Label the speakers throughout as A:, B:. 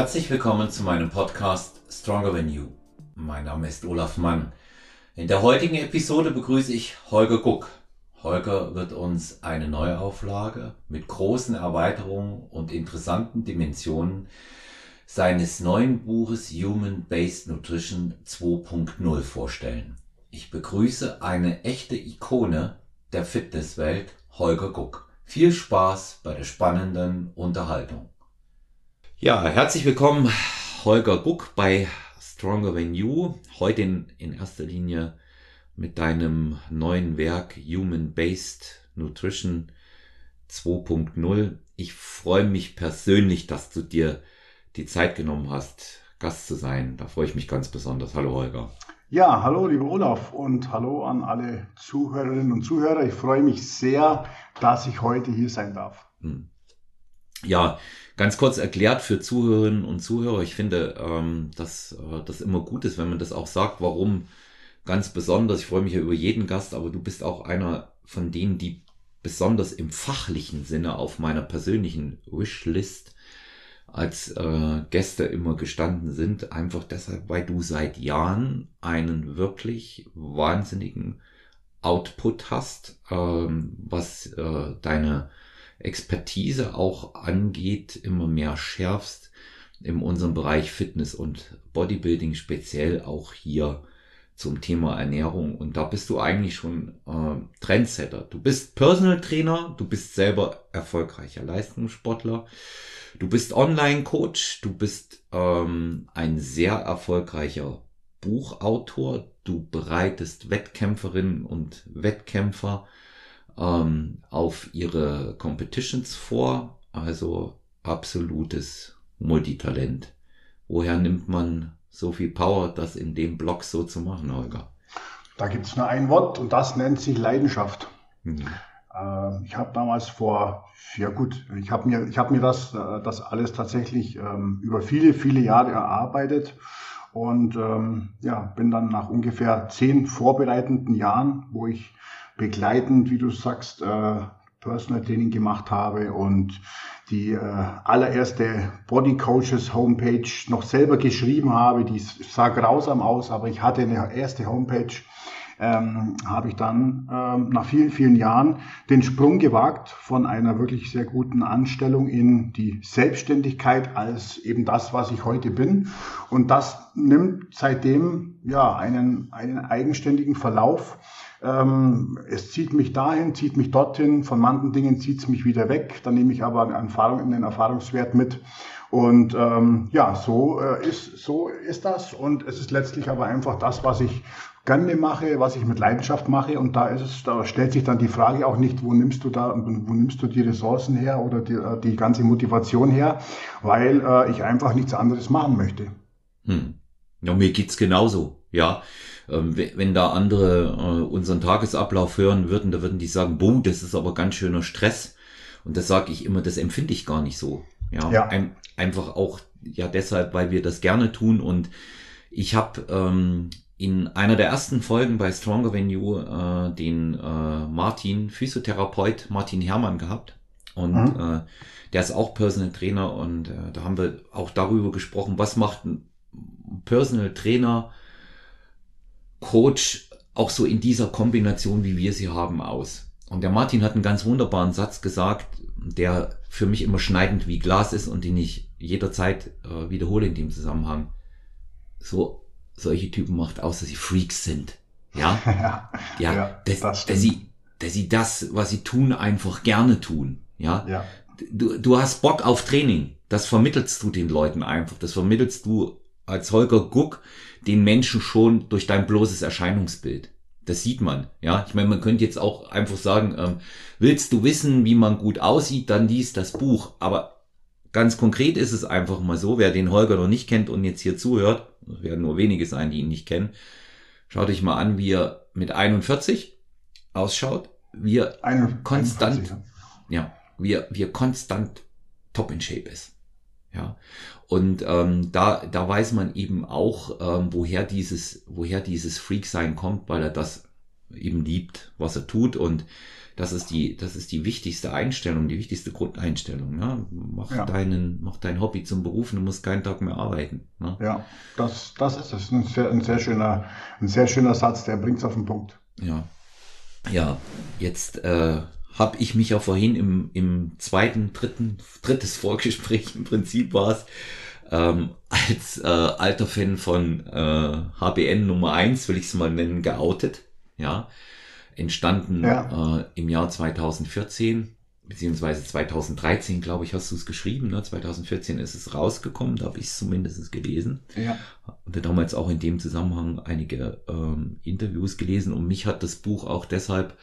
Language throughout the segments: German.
A: Herzlich willkommen zu meinem Podcast Stronger Than You. Mein Name ist Olaf Mann. In der heutigen Episode begrüße ich Holger Guck. Holger wird uns eine Neuauflage mit großen Erweiterungen und interessanten Dimensionen seines neuen Buches Human Based Nutrition 2.0 vorstellen. Ich begrüße eine echte Ikone der Fitnesswelt, Holger Guck. Viel Spaß bei der spannenden Unterhaltung. Ja, herzlich willkommen, Holger Guck bei Stronger Than You. Heute in, in erster Linie mit deinem neuen Werk Human Based Nutrition 2.0. Ich freue mich persönlich, dass du dir die Zeit genommen hast, Gast zu sein. Da freue ich mich ganz besonders. Hallo Holger.
B: Ja, hallo lieber Olaf und hallo an alle Zuhörerinnen und Zuhörer. Ich freue mich sehr, dass ich heute hier sein darf. Hm.
A: Ja, ganz kurz erklärt für Zuhörerinnen und Zuhörer. Ich finde, ähm, dass äh, das immer gut ist, wenn man das auch sagt, warum ganz besonders. Ich freue mich ja über jeden Gast, aber du bist auch einer von denen, die besonders im fachlichen Sinne auf meiner persönlichen Wishlist als äh, Gäste immer gestanden sind. Einfach deshalb, weil du seit Jahren einen wirklich wahnsinnigen Output hast, ähm, was äh, deine Expertise auch angeht, immer mehr schärfst in unserem Bereich Fitness und Bodybuilding, speziell auch hier zum Thema Ernährung. Und da bist du eigentlich schon äh, Trendsetter. Du bist Personal Trainer, du bist selber erfolgreicher Leistungssportler, du bist Online-Coach, du bist ähm, ein sehr erfolgreicher Buchautor, du bereitest Wettkämpferinnen und Wettkämpfer ähm, auf ihre Competitions vor. Also absolutes Multitalent. Woher nimmt man so viel Power, das in dem Blog so zu machen, Holger?
B: Da gibt es nur ein Wort und das nennt sich Leidenschaft. Mhm. Äh, ich habe damals vor, ja gut, ich habe mir, ich hab mir das, äh, das alles tatsächlich ähm, über viele, viele Jahre erarbeitet und ähm, ja, bin dann nach ungefähr zehn vorbereitenden Jahren, wo ich begleitend, wie du sagst, äh, Personal Training gemacht habe und die äh, allererste Body Coaches Homepage noch selber geschrieben habe. Die sah grausam aus, aber ich hatte eine erste Homepage. Ähm, habe ich dann ähm, nach vielen, vielen Jahren den Sprung gewagt von einer wirklich sehr guten Anstellung in die Selbstständigkeit als eben das, was ich heute bin. Und das nimmt seitdem ja einen, einen eigenständigen Verlauf. Ähm, es zieht mich dahin, zieht mich dorthin, von manchen Dingen zieht es mich wieder weg, dann nehme ich aber eine Erfahrung, einen Erfahrungswert mit. Und ähm, ja, so, äh, ist, so ist das. Und es ist letztlich aber einfach das, was ich gerne mache, was ich mit Leidenschaft mache. Und da ist es, da stellt sich dann die Frage auch nicht, wo nimmst du da, wo nimmst du die Ressourcen her oder die, äh, die ganze Motivation her, weil äh, ich einfach nichts anderes machen möchte.
A: Hm. Ja, mir geht's genauso, ja. Ähm, wenn da andere äh, unseren Tagesablauf hören würden, da würden die sagen, boah, das ist aber ganz schöner Stress. Und das sage ich immer, das empfinde ich gar nicht so. Ja, ja. Ein, einfach auch ja deshalb, weil wir das gerne tun. Und ich habe ähm, in einer der ersten Folgen bei Stronger Venue äh, den äh, Martin, Physiotherapeut Martin Hermann gehabt. Und mhm. äh, der ist auch Personal Trainer und äh, da haben wir auch darüber gesprochen, was macht ein Personal Trainer Coach auch so in dieser Kombination, wie wir sie haben, aus. Und der Martin hat einen ganz wunderbaren Satz gesagt, der für mich immer schneidend wie Glas ist und den ich jederzeit äh, wiederhole in dem Zusammenhang. So, solche Typen macht aus, dass sie Freaks sind. Ja, ja, ja, ja dass, das dass, sie, dass sie das, was sie tun, einfach gerne tun. Ja, ja. Du, du hast Bock auf Training. Das vermittelst du den Leuten einfach. Das vermittelst du als Holger Guck den Menschen schon durch dein bloßes Erscheinungsbild. Das sieht man, ja. Ich meine, man könnte jetzt auch einfach sagen, ähm, willst du wissen, wie man gut aussieht, dann liest das Buch. Aber ganz konkret ist es einfach mal so, wer den Holger noch nicht kennt und jetzt hier zuhört, es werden nur wenige sein, die ihn nicht kennen, schaut euch mal an, wie er mit 41 ausschaut, wie er 41, konstant, ja, wie er, wie er konstant top in Shape ist. Ja. Und ähm, da, da weiß man eben auch, ähm, woher dieses, woher dieses Freak-Sein kommt, weil er das eben liebt, was er tut und das ist die, das ist die wichtigste Einstellung, die wichtigste Grundeinstellung. Ne? Mach ja. deinen, mach dein Hobby zum Beruf und du musst keinen Tag mehr arbeiten. Ne?
B: Ja, das, das ist es. Ein sehr, ein sehr schöner, ein sehr schöner Satz, der bringt es auf den Punkt.
A: Ja. Ja, jetzt äh, habe ich mich ja vorhin im, im zweiten, dritten, drittes Vorgespräch im Prinzip war es, ähm, als äh, alter Fan von äh, HBN Nummer eins will ich es mal nennen, geoutet. Ja, entstanden ja. Äh, im Jahr 2014 beziehungsweise 2013, glaube ich, hast du es geschrieben. Ne? 2014 ist es rausgekommen, da habe ich es zumindest gelesen. Ja. Und damals auch in dem Zusammenhang einige ähm, Interviews gelesen und mich hat das Buch auch deshalb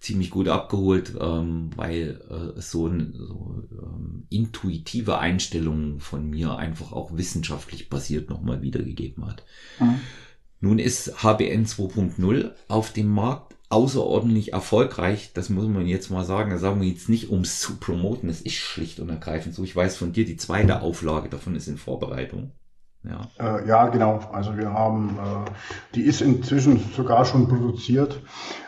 A: ziemlich gut abgeholt, ähm, weil äh, es so, ein, so ähm, intuitive Einstellungen von mir einfach auch wissenschaftlich basiert nochmal wiedergegeben hat. Mhm. Nun ist HBN 2.0 auf dem Markt außerordentlich erfolgreich. Das muss man jetzt mal sagen. Da sagen wir jetzt nicht, um es zu promoten. Es ist schlicht und ergreifend so. Ich weiß von dir, die zweite Auflage davon ist in Vorbereitung.
B: Ja. Äh, ja, genau. Also wir haben, äh, die ist inzwischen sogar schon produziert.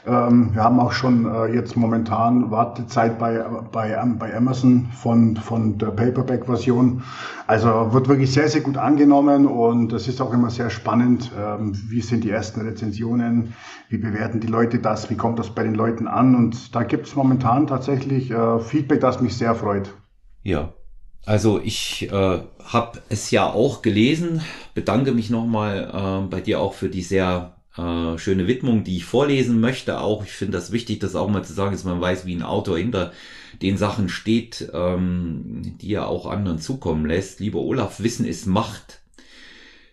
B: Ähm, wir haben auch schon äh, jetzt momentan Wartezeit bei, bei, bei Amazon von, von der Paperback-Version. Also wird wirklich sehr, sehr gut angenommen und es ist auch immer sehr spannend. Ähm, wie sind die ersten Rezensionen? Wie bewerten die Leute das? Wie kommt das bei den Leuten an? Und da gibt es momentan tatsächlich äh, Feedback, das mich sehr freut.
A: Ja, also ich äh, habe es ja auch gelesen, bedanke mich nochmal äh, bei dir auch für die sehr äh, schöne Widmung, die ich vorlesen möchte. Auch ich finde das wichtig, das auch mal zu sagen, dass man weiß, wie ein Autor hinter den Sachen steht, ähm, die er auch anderen zukommen lässt. Lieber Olaf, Wissen ist Macht.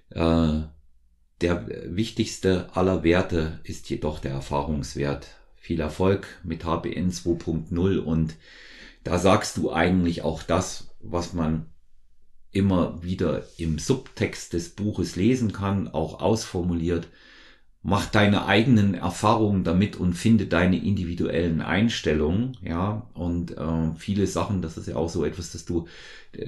A: Äh, der wichtigste aller Werte ist jedoch der Erfahrungswert. Viel Erfolg mit HBN 2.0 und da sagst du eigentlich auch das, was man immer wieder im Subtext des Buches lesen kann, auch ausformuliert. Mach deine eigenen Erfahrungen damit und finde deine individuellen Einstellungen, ja. Und äh, viele Sachen, das ist ja auch so etwas, dass du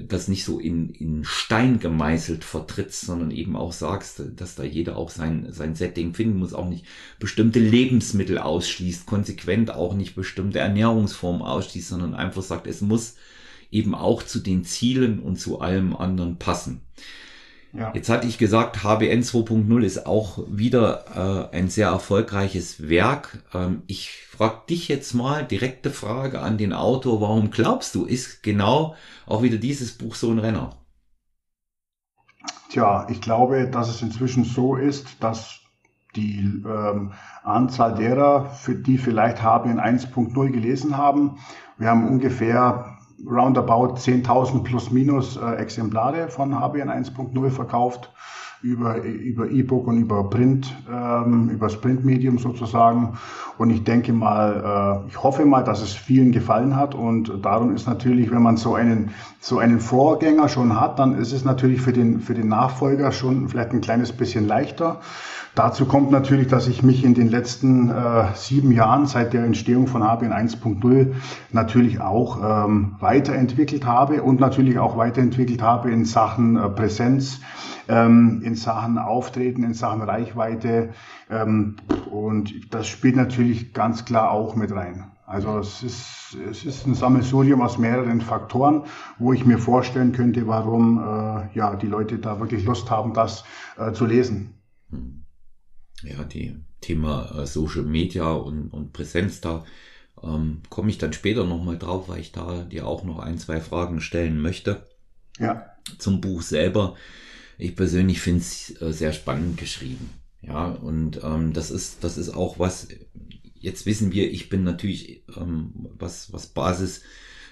A: das nicht so in, in Stein gemeißelt vertrittst, sondern eben auch sagst, dass da jeder auch sein, sein Setting finden muss, auch nicht bestimmte Lebensmittel ausschließt, konsequent auch nicht bestimmte Ernährungsformen ausschließt, sondern einfach sagt, es muss eben auch zu den Zielen und zu allem anderen passen. Ja. Jetzt hatte ich gesagt, HBN 2.0 ist auch wieder äh, ein sehr erfolgreiches Werk. Ähm, ich frage dich jetzt mal direkte Frage an den Autor. Warum glaubst du, ist genau auch wieder dieses Buch so ein Renner?
B: Tja, ich glaube, dass es inzwischen so ist, dass die ähm, Anzahl derer, für die vielleicht HBN 1.0 gelesen haben, wir haben ungefähr roundabout 10.000 plus minus äh, Exemplare von HBN 1.0 verkauft über über E-Book und über Print, ähm, über das Printmedium sozusagen. Und ich denke mal, äh, ich hoffe mal, dass es vielen gefallen hat. Und darum ist natürlich, wenn man so einen so einen Vorgänger schon hat, dann ist es natürlich für den für den Nachfolger schon vielleicht ein kleines bisschen leichter. Dazu kommt natürlich, dass ich mich in den letzten äh, sieben Jahren seit der Entstehung von HBN 1.0 natürlich auch ähm, weiterentwickelt habe und natürlich auch weiterentwickelt habe in Sachen äh, Präsenz, ähm, in Sachen Auftreten, in Sachen Reichweite. Ähm, und das spielt natürlich ganz klar auch mit rein. Also es ist, es ist ein Sammelsurium aus mehreren Faktoren, wo ich mir vorstellen könnte, warum äh, ja, die Leute da wirklich Lust haben, das äh, zu lesen.
A: Ja, die Thema äh, Social Media und, und Präsenz da ähm, komme ich dann später nochmal drauf, weil ich da dir auch noch ein, zwei Fragen stellen möchte. Ja. Zum Buch selber. Ich persönlich finde es äh, sehr spannend geschrieben. Ja, und ähm, das ist, das ist auch was, jetzt wissen wir, ich bin natürlich, ähm, was, was Basis,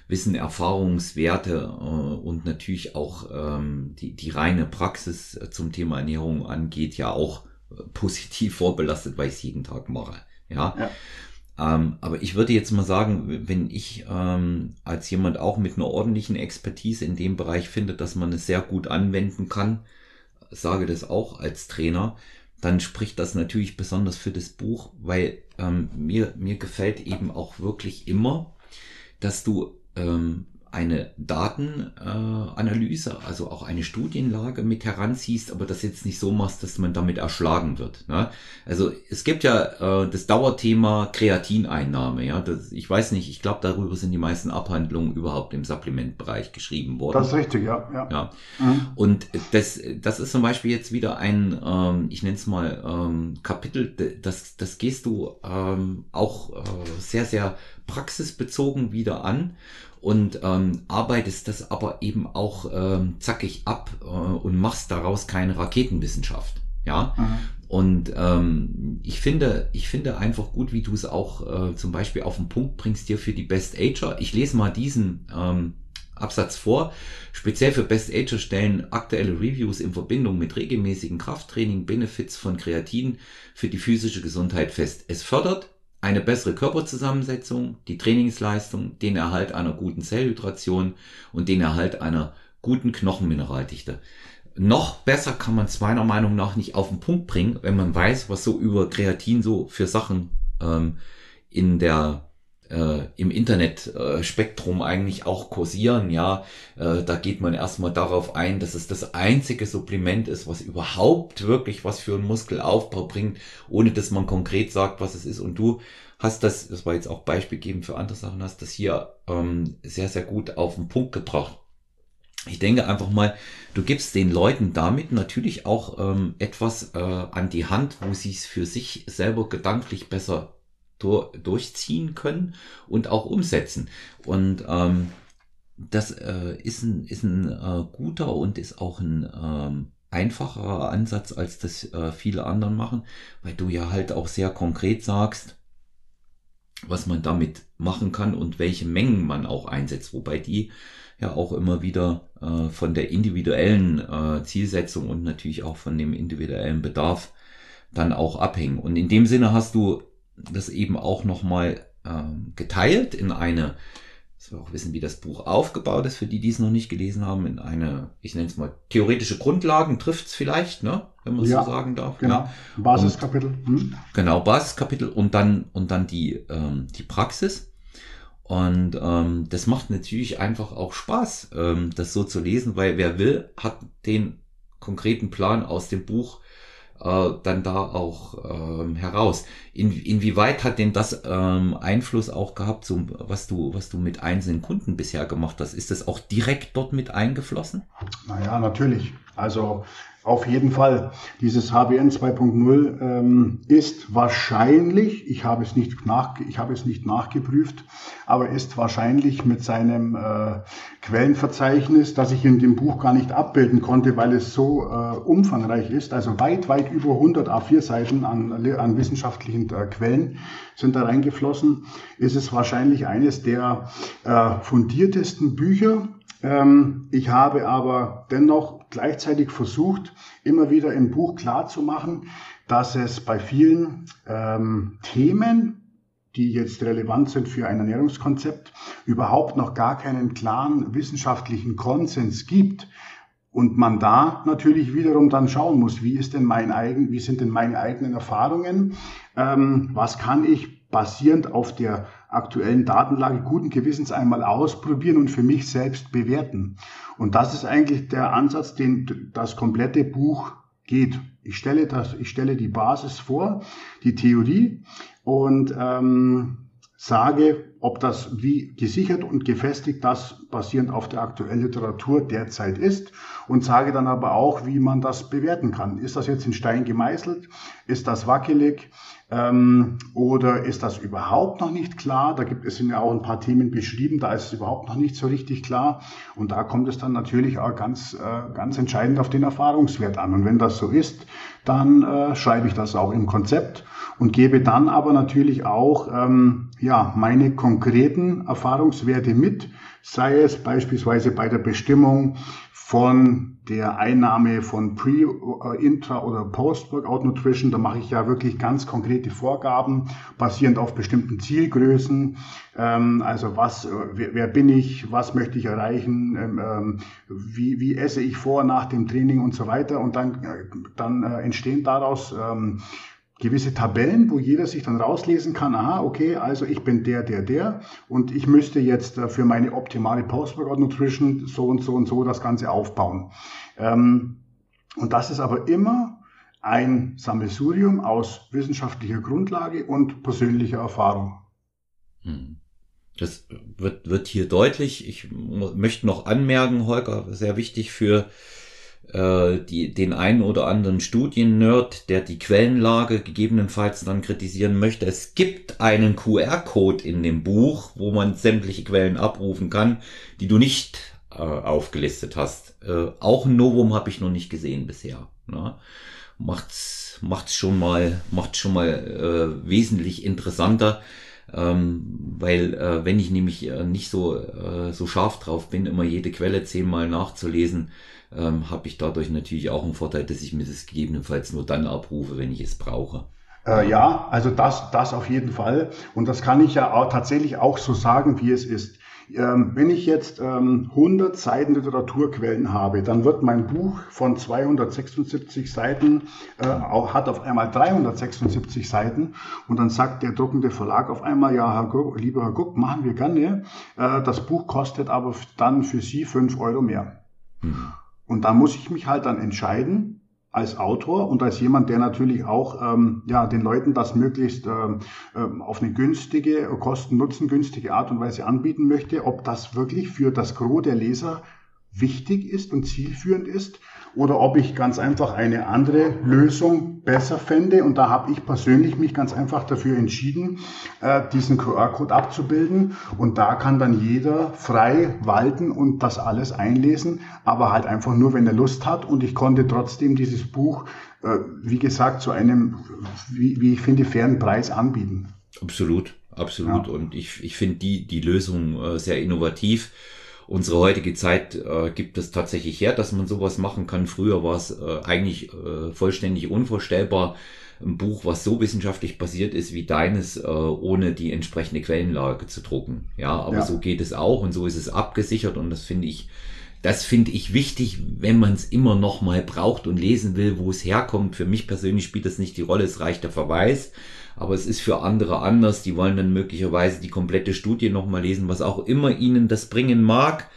A: Wissen, Erfahrungswerte äh, und natürlich auch ähm, die, die reine Praxis äh, zum Thema Ernährung angeht, ja auch positiv vorbelastet, weil ich es jeden Tag mache. Ja. ja. Ähm, aber ich würde jetzt mal sagen, wenn ich ähm, als jemand auch mit einer ordentlichen Expertise in dem Bereich finde, dass man es sehr gut anwenden kann, sage das auch als Trainer, dann spricht das natürlich besonders für das Buch, weil ähm, mir, mir gefällt eben auch wirklich immer, dass du ähm, eine Datenanalyse, äh, also auch eine Studienlage mit heranziehst, aber das jetzt nicht so machst, dass man damit erschlagen wird. Ne? Also es gibt ja äh, das Dauerthema Kreatineinnahme. Ja, das, ich weiß nicht, ich glaube, darüber sind die meisten Abhandlungen überhaupt im Supplementbereich geschrieben worden.
B: Das ist richtig, ja.
A: ja. ja. Mhm. Und das, das ist zum Beispiel jetzt wieder ein, ähm, ich nenne es mal ähm, Kapitel, das, das gehst du ähm, auch äh, sehr, sehr praxisbezogen wieder an und ähm, arbeitest das aber eben auch ähm, zackig ab äh, und machst daraus keine Raketenwissenschaft. Ja. Mhm. Und ähm, ich finde, ich finde einfach gut, wie du es auch äh, zum Beispiel auf den Punkt bringst dir für die Best Ager. Ich lese mal diesen ähm, Absatz vor. Speziell für Best Ager stellen aktuelle Reviews in Verbindung mit regelmäßigen Krafttraining Benefits von Kreatin für die physische Gesundheit fest. Es fördert eine bessere Körperzusammensetzung, die Trainingsleistung, den Erhalt einer guten Zellhydration und den Erhalt einer guten Knochenmineraldichte. Noch besser kann man es meiner Meinung nach nicht auf den Punkt bringen, wenn man weiß, was so über Kreatin so für Sachen ähm, in der äh, im Internetspektrum äh, eigentlich auch kursieren. Ja, äh, da geht man erstmal darauf ein, dass es das einzige Supplement ist, was überhaupt wirklich was für einen Muskelaufbau bringt, ohne dass man konkret sagt, was es ist. Und du hast das, das war jetzt auch Beispiel geben für andere Sachen, hast das hier ähm, sehr, sehr gut auf den Punkt gebracht. Ich denke einfach mal, du gibst den Leuten damit natürlich auch ähm, etwas äh, an die Hand, wo sie es für sich selber gedanklich besser durchziehen können und auch umsetzen. Und ähm, das äh, ist ein, ist ein äh, guter und ist auch ein ähm, einfacherer Ansatz, als das äh, viele anderen machen, weil du ja halt auch sehr konkret sagst, was man damit machen kann und welche Mengen man auch einsetzt, wobei die ja auch immer wieder äh, von der individuellen äh, Zielsetzung und natürlich auch von dem individuellen Bedarf dann auch abhängen. Und in dem Sinne hast du das eben auch nochmal ähm, geteilt in eine, dass wir auch wissen, wie das Buch aufgebaut ist, für die, die es noch nicht gelesen haben, in eine, ich nenne es mal, theoretische Grundlagen trifft es vielleicht, ne? wenn man ja, so sagen darf.
B: Genau, ja. Basiskapitel.
A: Hm. Genau, Basiskapitel und dann, und dann die, ähm, die Praxis. Und ähm, das macht natürlich einfach auch Spaß, ähm, das so zu lesen, weil wer will, hat den konkreten Plan aus dem Buch äh, dann da auch ähm, heraus. In, inwieweit hat denn das ähm, Einfluss auch gehabt, so, was du, was du mit einzelnen Kunden bisher gemacht hast? Ist das auch direkt dort mit eingeflossen?
B: Naja, natürlich. Also auf jeden Fall. Dieses HBN 2.0 ähm, ist wahrscheinlich, ich habe es nicht nach, ich habe es nicht nachgeprüft, aber ist wahrscheinlich mit seinem äh, Quellenverzeichnis, das ich in dem Buch gar nicht abbilden konnte, weil es so äh, umfangreich ist, also weit, weit über 100 A4 Seiten an, an wissenschaftlichen äh, Quellen sind da reingeflossen, ist es wahrscheinlich eines der äh, fundiertesten Bücher. Ähm, ich habe aber dennoch gleichzeitig versucht, immer wieder im Buch klarzumachen, dass es bei vielen ähm, Themen, die jetzt relevant sind für ein Ernährungskonzept, überhaupt noch gar keinen klaren wissenschaftlichen Konsens gibt. Und man da natürlich wiederum dann schauen muss, wie ist denn mein eigen, wie sind denn meine eigenen Erfahrungen, ähm, was kann ich basierend auf der aktuellen Datenlage guten Gewissens einmal ausprobieren und für mich selbst bewerten. Und das ist eigentlich der Ansatz, den das komplette Buch geht. Ich stelle das, ich stelle die Basis vor, die Theorie und ähm, sage, ob das wie gesichert und gefestigt das basierend auf der aktuellen Literatur derzeit ist und sage dann aber auch, wie man das bewerten kann. Ist das jetzt in Stein gemeißelt? Ist das wackelig? Ähm, oder ist das überhaupt noch nicht klar? Da gibt es ja auch ein paar Themen beschrieben, da ist es überhaupt noch nicht so richtig klar. Und da kommt es dann natürlich auch ganz, äh, ganz entscheidend auf den Erfahrungswert an. Und wenn das so ist, dann äh, schreibe ich das auch im Konzept und gebe dann aber natürlich auch ähm, ja, meine konkreten Erfahrungswerte mit, sei es beispielsweise bei der Bestimmung von der Einnahme von Pre-, äh, Intra- oder Post-Workout Nutrition. Da mache ich ja wirklich ganz konkrete Vorgaben, basierend auf bestimmten Zielgrößen. Ähm, also was, äh, wer, bin ich, was möchte ich erreichen, ähm, ähm, wie, wie esse ich vor, nach dem Training und so weiter. Und dann, äh, dann entstehen daraus gewisse Tabellen, wo jeder sich dann rauslesen kann, aha, okay, also ich bin der, der, der und ich müsste jetzt äh, für meine optimale Post-Workout Nutrition so und so und so das Ganze aufbauen. Ähm, und das ist aber immer ein Sammelsurium aus wissenschaftlicher Grundlage und persönlicher Erfahrung.
A: Hm. Das wird, wird hier deutlich. Ich möchte noch anmerken, Holger, sehr wichtig für äh, die, den einen oder anderen Studiennerd, der die Quellenlage gegebenenfalls dann kritisieren möchte. Es gibt einen QR-Code in dem Buch, wo man sämtliche Quellen abrufen kann, die du nicht äh, aufgelistet hast. Äh, auch ein Novum habe ich noch nicht gesehen bisher. Ne? Macht's, macht's schon mal, macht's schon mal äh, wesentlich interessanter. Ähm, weil äh, wenn ich nämlich äh, nicht so, äh, so scharf drauf bin, immer jede Quelle zehnmal nachzulesen, ähm, habe ich dadurch natürlich auch einen Vorteil, dass ich mir das gegebenenfalls nur dann abrufe, wenn ich es brauche.
B: Äh, ja, also das, das auf jeden Fall. Und das kann ich ja auch tatsächlich auch so sagen, wie es ist. Ähm, wenn ich jetzt ähm, 100 Seiten Literaturquellen habe, dann wird mein Buch von 276 Seiten, äh, auch, hat auf einmal 376 Seiten und dann sagt der druckende Verlag auf einmal, ja, Herr Guck, lieber Herr Guck, machen wir gerne. Äh, das Buch kostet aber dann für Sie 5 Euro mehr. Mhm. Und da muss ich mich halt dann entscheiden, als Autor und als jemand, der natürlich auch ähm, ja, den Leuten das möglichst ähm, ähm auf eine günstige, kosten-nutzen-günstige Art und Weise anbieten möchte, ob das wirklich für das Gros der Leser wichtig ist und zielführend ist oder ob ich ganz einfach eine andere Lösung besser fände. Und da habe ich persönlich mich ganz einfach dafür entschieden, äh, diesen QR-Code abzubilden. Und da kann dann jeder frei walten und das alles einlesen, aber halt einfach nur, wenn er Lust hat. Und ich konnte trotzdem dieses Buch, äh, wie gesagt, zu einem, wie, ich finde, fairen Preis anbieten.
A: Absolut, absolut. Ja. Und ich, ich finde die, die Lösung äh, sehr innovativ unsere heutige Zeit äh, gibt es tatsächlich her, dass man sowas machen kann. Früher war es äh, eigentlich äh, vollständig unvorstellbar, ein Buch, was so wissenschaftlich basiert ist wie deines, äh, ohne die entsprechende Quellenlage zu drucken. Ja, aber ja. so geht es auch und so ist es abgesichert und das finde ich, das finde ich wichtig, wenn man es immer noch mal braucht und lesen will, wo es herkommt. Für mich persönlich spielt das nicht die Rolle, es reicht der Verweis aber es ist für andere anders. Die wollen dann möglicherweise die komplette Studie nochmal lesen, was auch immer ihnen das bringen mag.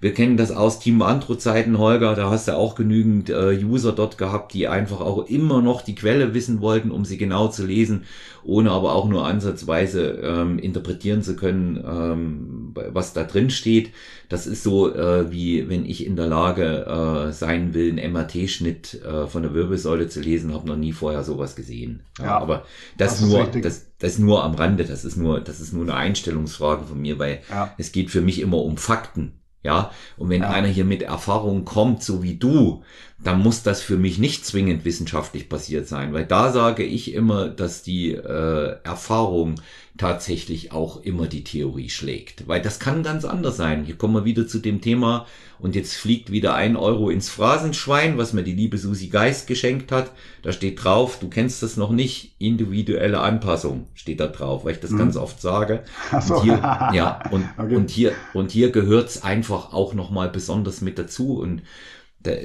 A: Wir kennen das aus Team Andro-Zeiten, Holger, da hast du auch genügend äh, User dort gehabt, die einfach auch immer noch die Quelle wissen wollten, um sie genau zu lesen, ohne aber auch nur ansatzweise ähm, interpretieren zu können, ähm, was da drin steht. Das ist so, äh, wie wenn ich in der Lage äh, sein will, einen MRT-Schnitt äh, von der Wirbelsäule zu lesen, habe noch nie vorher sowas gesehen. Ja, ja aber das, das nur, das, das nur am Rande, das ist nur, das ist nur eine Einstellungsfrage von mir, weil ja. es geht für mich immer um Fakten. Ja, und wenn ja. einer hier mit Erfahrung kommt, so wie du, dann muss das für mich nicht zwingend wissenschaftlich passiert sein, weil da sage ich immer, dass die äh, Erfahrung tatsächlich auch immer die Theorie schlägt, weil das kann ganz anders sein. Hier kommen wir wieder zu dem Thema und jetzt fliegt wieder ein Euro ins Phrasenschwein, was mir die liebe Susi Geist geschenkt hat. Da steht drauf, du kennst das noch nicht, individuelle Anpassung steht da drauf, weil ich das mhm. ganz oft sage. Ach so. Und hier, ja, und, okay. und hier, und hier gehört's einfach auch nochmal besonders mit dazu und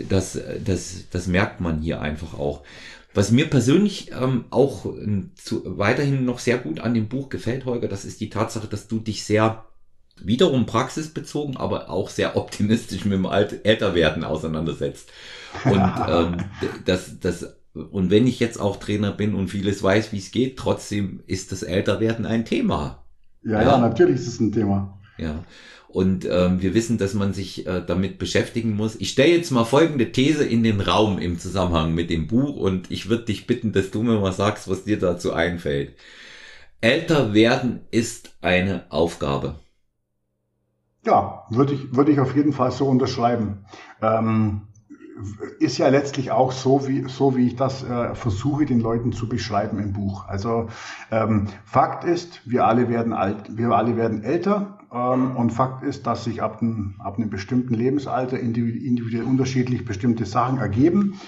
A: das, das, das merkt man hier einfach auch. Was mir persönlich ähm, auch äh, zu, weiterhin noch sehr gut an dem Buch gefällt, Holger, das ist die Tatsache, dass du dich sehr wiederum praxisbezogen, aber auch sehr optimistisch mit dem Alt Älterwerden auseinandersetzt. Und ähm, das, das, und wenn ich jetzt auch Trainer bin und vieles weiß, wie es geht, trotzdem ist das Älterwerden ein Thema.
B: Ja, ja, ja, natürlich ist es ein Thema.
A: Ja. Und ähm, wir wissen, dass man sich äh, damit beschäftigen muss. Ich stelle jetzt mal folgende These in den Raum im Zusammenhang mit dem Buch und ich würde dich bitten, dass du mir mal sagst, was dir dazu einfällt. Älter werden ist eine Aufgabe.
B: Ja, würde ich, würde ich auf jeden Fall so unterschreiben. Ähm, ist ja letztlich auch so, wie, so wie ich das äh, versuche, den Leuten zu beschreiben im Buch. Also ähm, Fakt ist, wir alle werden alt, wir alle werden älter und Fakt ist, dass sich ab, ein, ab einem bestimmten Lebensalter individuell unterschiedlich bestimmte Sachen ergeben,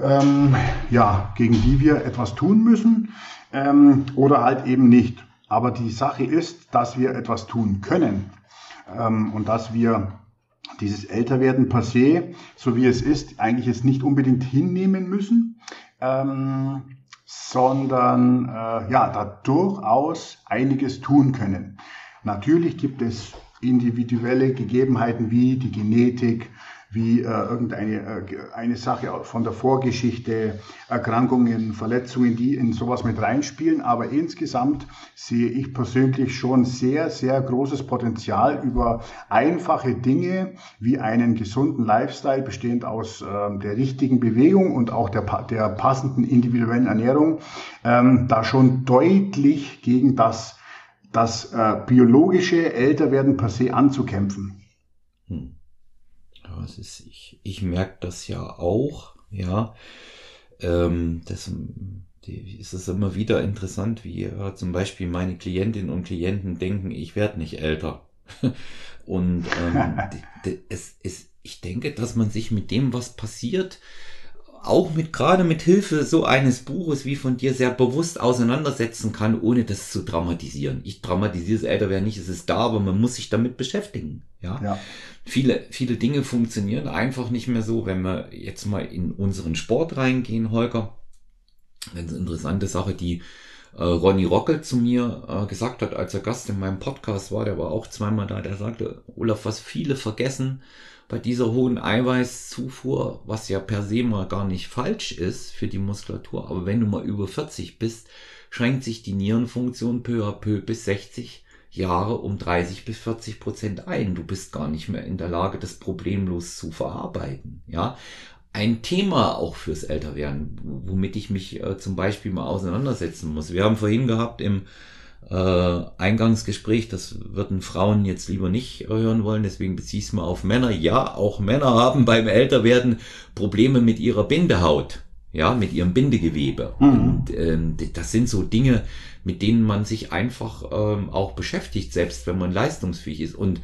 B: ähm, ja, gegen die wir etwas tun müssen ähm, oder halt eben nicht. Aber die Sache ist, dass wir etwas tun können ähm, und dass wir dieses Älterwerden per se, so wie es ist, eigentlich jetzt nicht unbedingt hinnehmen müssen, ähm, sondern äh, ja, da durchaus einiges tun können. Natürlich gibt es individuelle Gegebenheiten wie die Genetik, wie äh, irgendeine äh, eine Sache von der Vorgeschichte, Erkrankungen, Verletzungen, die in sowas mit reinspielen. Aber insgesamt sehe ich persönlich schon sehr, sehr großes Potenzial über einfache Dinge wie einen gesunden Lifestyle, bestehend aus äh, der richtigen Bewegung und auch der, der passenden individuellen Ernährung, ähm, da schon deutlich gegen das, das äh, biologische Älterwerden per se anzukämpfen. Hm.
A: Ja, es ist, ich, ich merke das ja auch, ja. Ähm, das die, ist es immer wieder interessant, wie ja, zum Beispiel meine Klientinnen und Klienten denken, ich werde nicht älter. und ähm, es, es, ich denke, dass man sich mit dem, was passiert, auch mit gerade mit Hilfe so eines Buches wie von dir sehr bewusst auseinandersetzen kann, ohne das zu dramatisieren. Ich dramatisiere es älter wäre nicht, es ist da, aber man muss sich damit beschäftigen. Ja? ja. Viele, viele Dinge funktionieren einfach nicht mehr so, wenn wir jetzt mal in unseren Sport reingehen, Holger. Ganz interessante Sache, die äh, Ronny Rockel zu mir äh, gesagt hat, als er Gast in meinem Podcast war, der war auch zweimal da, der sagte, Olaf, was viele vergessen, bei dieser hohen Eiweißzufuhr, was ja per se mal gar nicht falsch ist für die Muskulatur, aber wenn du mal über 40 bist, schränkt sich die Nierenfunktion peu à peu bis 60 Jahre um 30 bis 40 Prozent ein. Du bist gar nicht mehr in der Lage, das problemlos zu verarbeiten. Ja, ein Thema auch fürs Älterwerden, womit ich mich äh, zum Beispiel mal auseinandersetzen muss. Wir haben vorhin gehabt im äh, Eingangsgespräch, das würden Frauen jetzt lieber nicht hören wollen, deswegen beziehe ich es mal auf Männer. Ja, auch Männer haben beim Älterwerden Probleme mit ihrer Bindehaut, ja, mit ihrem Bindegewebe. Mhm. Und ähm, das sind so Dinge, mit denen man sich einfach ähm, auch beschäftigt, selbst wenn man leistungsfähig ist. Und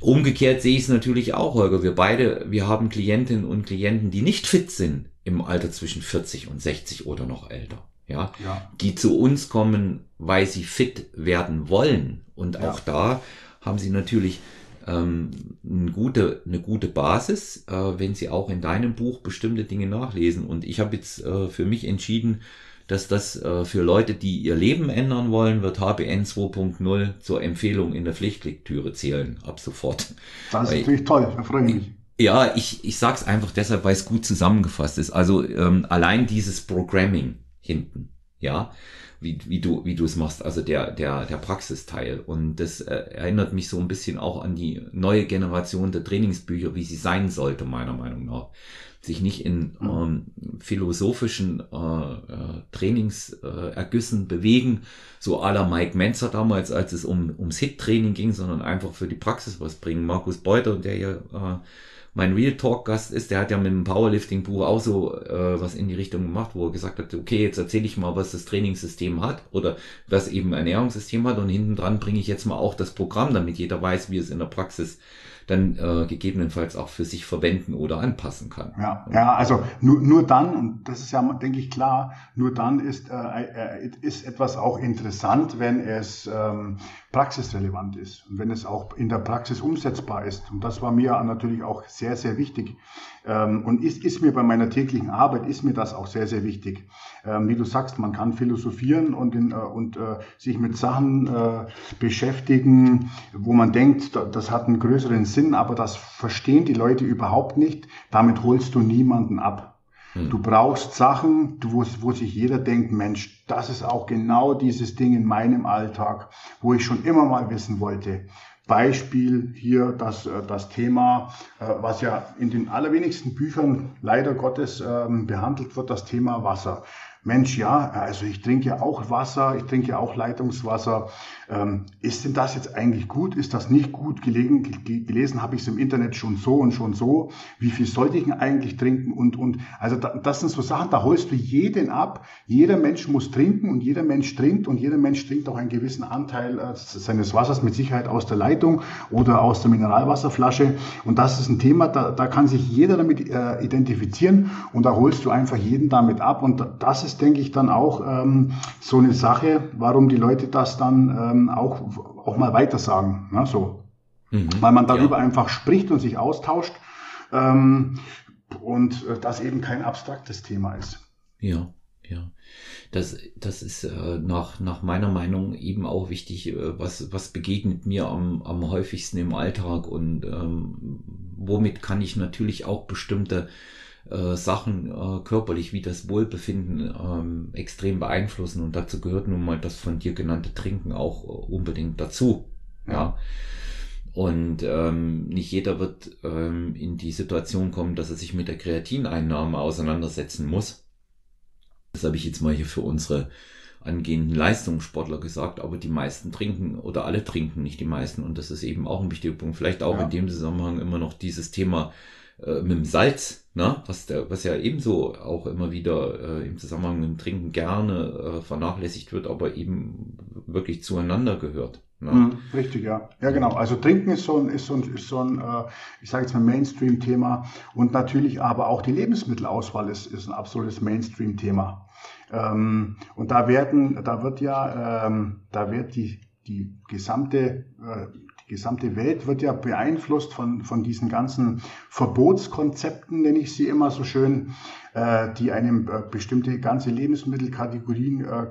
A: umgekehrt sehe ich es natürlich auch, Holger. Wir beide, wir haben Klientinnen und Klienten, die nicht fit sind im Alter zwischen 40 und 60 oder noch älter ja, ja, die zu uns kommen, weil sie fit werden wollen. Und ja. auch da haben sie natürlich ähm, eine, gute, eine gute Basis, äh, wenn sie auch in deinem Buch bestimmte Dinge nachlesen. Und ich habe jetzt äh, für mich entschieden, dass das äh, für Leute, die ihr Leben ändern wollen, wird HBN 2.0 zur Empfehlung in der Pflichtlektüre zählen, ab sofort.
B: Das ist natürlich toll, da freue ich mich.
A: Ja, ich, ich sag's einfach deshalb, weil es gut zusammengefasst ist. Also ähm, allein dieses Programming, hinten. Ja, wie, wie du wie du es machst, also der der der Praxisteil und das äh, erinnert mich so ein bisschen auch an die neue Generation der Trainingsbücher, wie sie sein sollte meiner Meinung nach, sich nicht in mhm. ähm, philosophischen äh, äh, Trainingsergüssen äh, bewegen, so à la Mike Menzer damals, als es um ums Hit-Training ging, sondern einfach für die Praxis was bringen. Markus Beuter, der ja äh, mein Real Talk Gast ist, der hat ja mit dem Powerlifting Buch auch so äh, was in die Richtung gemacht, wo er gesagt hat, okay, jetzt erzähle ich mal, was das Trainingssystem hat oder was eben Ernährungssystem hat und hinten dran bringe ich jetzt mal auch das Programm, damit jeder weiß, wie es in der Praxis dann äh, gegebenenfalls auch für sich verwenden oder anpassen kann.
B: Ja, ja also nur, nur dann, und das ist ja, denke ich, klar, nur dann ist, äh, äh, ist etwas auch interessant, wenn es ähm, praxisrelevant ist und wenn es auch in der Praxis umsetzbar ist. Und das war mir natürlich auch sehr, sehr wichtig. Ähm, und ist, ist mir bei meiner täglichen Arbeit, ist mir das auch sehr, sehr wichtig. Ähm, wie du sagst, man kann philosophieren und, in, äh, und äh, sich mit Sachen äh, beschäftigen, wo man denkt, das hat einen größeren Sinn, aber das verstehen die Leute überhaupt nicht. Damit holst du niemanden ab. Hm. Du brauchst Sachen, wo, wo sich jeder denkt, Mensch, das ist auch genau dieses Ding in meinem Alltag, wo ich schon immer mal wissen wollte. Beispiel hier das, äh, das Thema, äh, was ja in den allerwenigsten Büchern leider Gottes ähm, behandelt wird, das Thema Wasser. Mensch, ja, also ich trinke ja auch Wasser, ich trinke ja auch Leitungswasser. Ähm, ist denn das jetzt eigentlich gut? Ist das nicht gut? Gelegen, gelesen habe ich es im Internet schon so und schon so. Wie viel sollte ich denn eigentlich trinken? Und, und also da, das sind so Sachen, da holst du jeden ab. Jeder Mensch muss trinken und jeder Mensch trinkt und jeder Mensch trinkt auch einen gewissen Anteil äh, seines Wassers mit Sicherheit aus der Leitung oder aus der Mineralwasserflasche. Und das ist ein Thema, da, da kann sich jeder damit äh, identifizieren und da holst du einfach jeden damit ab. Und das ist denke ich, dann auch ähm, so eine Sache, warum die Leute das dann ähm, auch, auch mal weitersagen. Ne? So. Mhm, Weil man darüber ja. einfach spricht und sich austauscht ähm, und äh, das eben kein abstraktes Thema ist.
A: Ja, Ja, das, das ist äh, nach, nach meiner Meinung eben auch wichtig, äh, was, was begegnet mir am, am häufigsten im Alltag und ähm, womit kann ich natürlich auch bestimmte äh, Sachen äh, körperlich wie das Wohlbefinden ähm, extrem beeinflussen und dazu gehört nun mal das von dir genannte Trinken auch äh, unbedingt dazu. Ja. ja. Und ähm, nicht jeder wird ähm, in die Situation kommen, dass er sich mit der Kreatineinnahme auseinandersetzen muss. Das habe ich jetzt mal hier für unsere angehenden Leistungssportler gesagt, aber die meisten trinken oder alle trinken, nicht die meisten. Und das ist eben auch ein wichtiger Punkt. Vielleicht auch ja. in dem Zusammenhang immer noch dieses Thema äh, mit dem Salz, ne? was, der, was ja ebenso auch immer wieder äh, im Zusammenhang mit dem Trinken gerne äh, vernachlässigt wird, aber eben wirklich zueinander gehört.
B: Ne? Mhm, richtig, ja. Ja, genau. Also Trinken ist so ein, ist so ein, ist so ein äh, ich sage jetzt mal Mainstream-Thema und natürlich aber auch die Lebensmittelauswahl ist, ist ein absolutes Mainstream-Thema. Ähm, und da werden, da wird ja, ähm, da wird die, die gesamte, äh, gesamte Welt wird ja beeinflusst von, von diesen ganzen Verbotskonzepten, nenne ich sie immer so schön, die einem äh, bestimmte ganze Lebensmittelkategorien äh,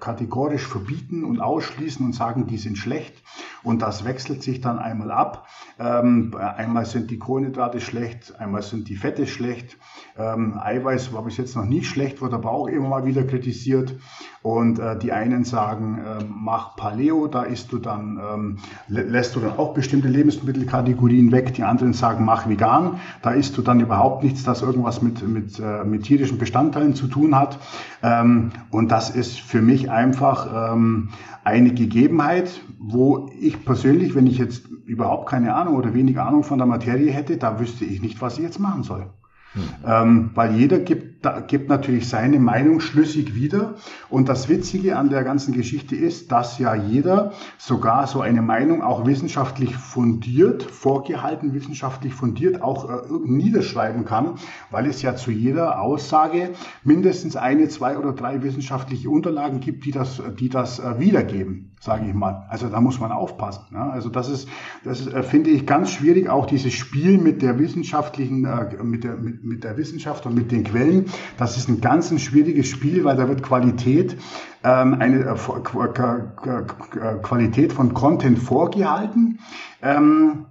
B: kategorisch verbieten und ausschließen und sagen, die sind schlecht. Und das wechselt sich dann einmal ab. Ähm, einmal sind die Kohlenhydrate schlecht, einmal sind die Fette schlecht. Ähm, Eiweiß war bis jetzt noch nie schlecht, wird aber auch immer mal wieder kritisiert. Und die einen sagen, ähm, mach Paleo, da isst du dann, lässt du dann auch bestimmte Lebensmittelkategorien weg. Die anderen sagen, mach vegan, da isst du dann überhaupt nichts, das irgendwas mit, mit mit tierischen Bestandteilen zu tun hat. Ähm, und das ist für mich einfach ähm, eine Gegebenheit, wo ich persönlich, wenn ich jetzt überhaupt keine Ahnung oder wenig Ahnung von der Materie hätte, da wüsste ich nicht, was ich jetzt machen soll. Mhm. Ähm, weil jeder gibt, da, gibt natürlich seine Meinung schlüssig wieder. Und das Witzige an der ganzen Geschichte ist, dass ja jeder sogar so eine Meinung auch wissenschaftlich fundiert, vorgehalten wissenschaftlich fundiert, auch äh, niederschreiben kann, weil es ja zu jeder Aussage mindestens eine, zwei oder drei wissenschaftliche Unterlagen gibt, die das, die das äh, wiedergeben sage ich mal. Also da muss man aufpassen. Ne? Also das ist, das äh, finde ich ganz schwierig, auch dieses Spiel mit der wissenschaftlichen, äh, mit, der, mit, mit der Wissenschaft und mit den Quellen. Das ist ein ganz ein schwieriges Spiel, weil da wird Qualität, ähm, eine äh, Qualität von Content vorgehalten. Ähm,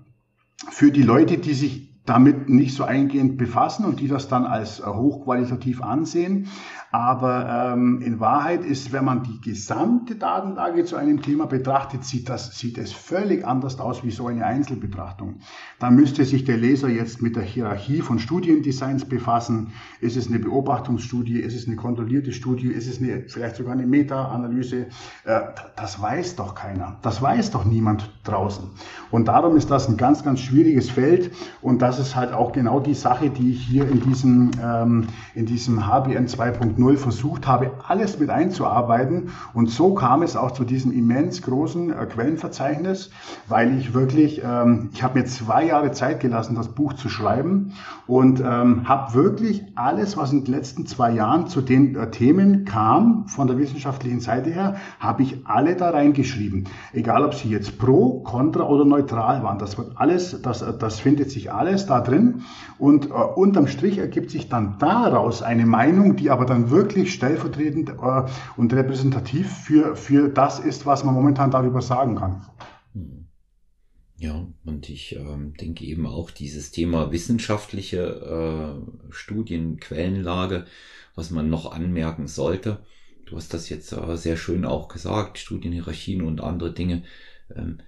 B: für die Leute, die sich damit nicht so eingehend befassen und die das dann als äh, hochqualitativ ansehen. Aber ähm, in Wahrheit ist, wenn man die gesamte Datenlage zu einem Thema betrachtet, sieht, das, sieht es völlig anders aus wie so eine Einzelbetrachtung. Da müsste sich der Leser jetzt mit der Hierarchie von Studiendesigns befassen. Ist es eine Beobachtungsstudie? Ist es eine kontrollierte Studie? Ist es eine, vielleicht sogar eine Meta-Analyse? Äh, das weiß doch keiner. Das weiß doch niemand draußen. Und darum ist das ein ganz, ganz schwieriges Feld. Und das ist halt auch genau die Sache, die ich hier in diesem, ähm, in diesem HBN 2.0 2.0 versucht habe, alles mit einzuarbeiten. Und so kam es auch zu diesem immens großen äh, Quellenverzeichnis, weil ich wirklich, ähm, ich habe mir zwei Jahre Zeit gelassen, das Buch zu schreiben und ähm, habe wirklich alles, was in den letzten zwei Jahren zu den äh, Themen kam, von der wissenschaftlichen Seite her, habe ich alle da reingeschrieben. Egal, ob sie jetzt pro, contra oder neutral waren. Das wird alles, das, das findet sich alles da drin. Und äh, unterm Strich ergibt sich dann daraus eine Meinung, die aber dann wirklich stellvertretend äh, und repräsentativ für, für das ist, was man momentan darüber sagen kann.
A: Ja, und ich ähm, denke eben auch dieses Thema wissenschaftliche äh, Studien, was man noch anmerken sollte. Du hast das jetzt äh, sehr schön auch gesagt, Studienhierarchien und andere Dinge. Ähm,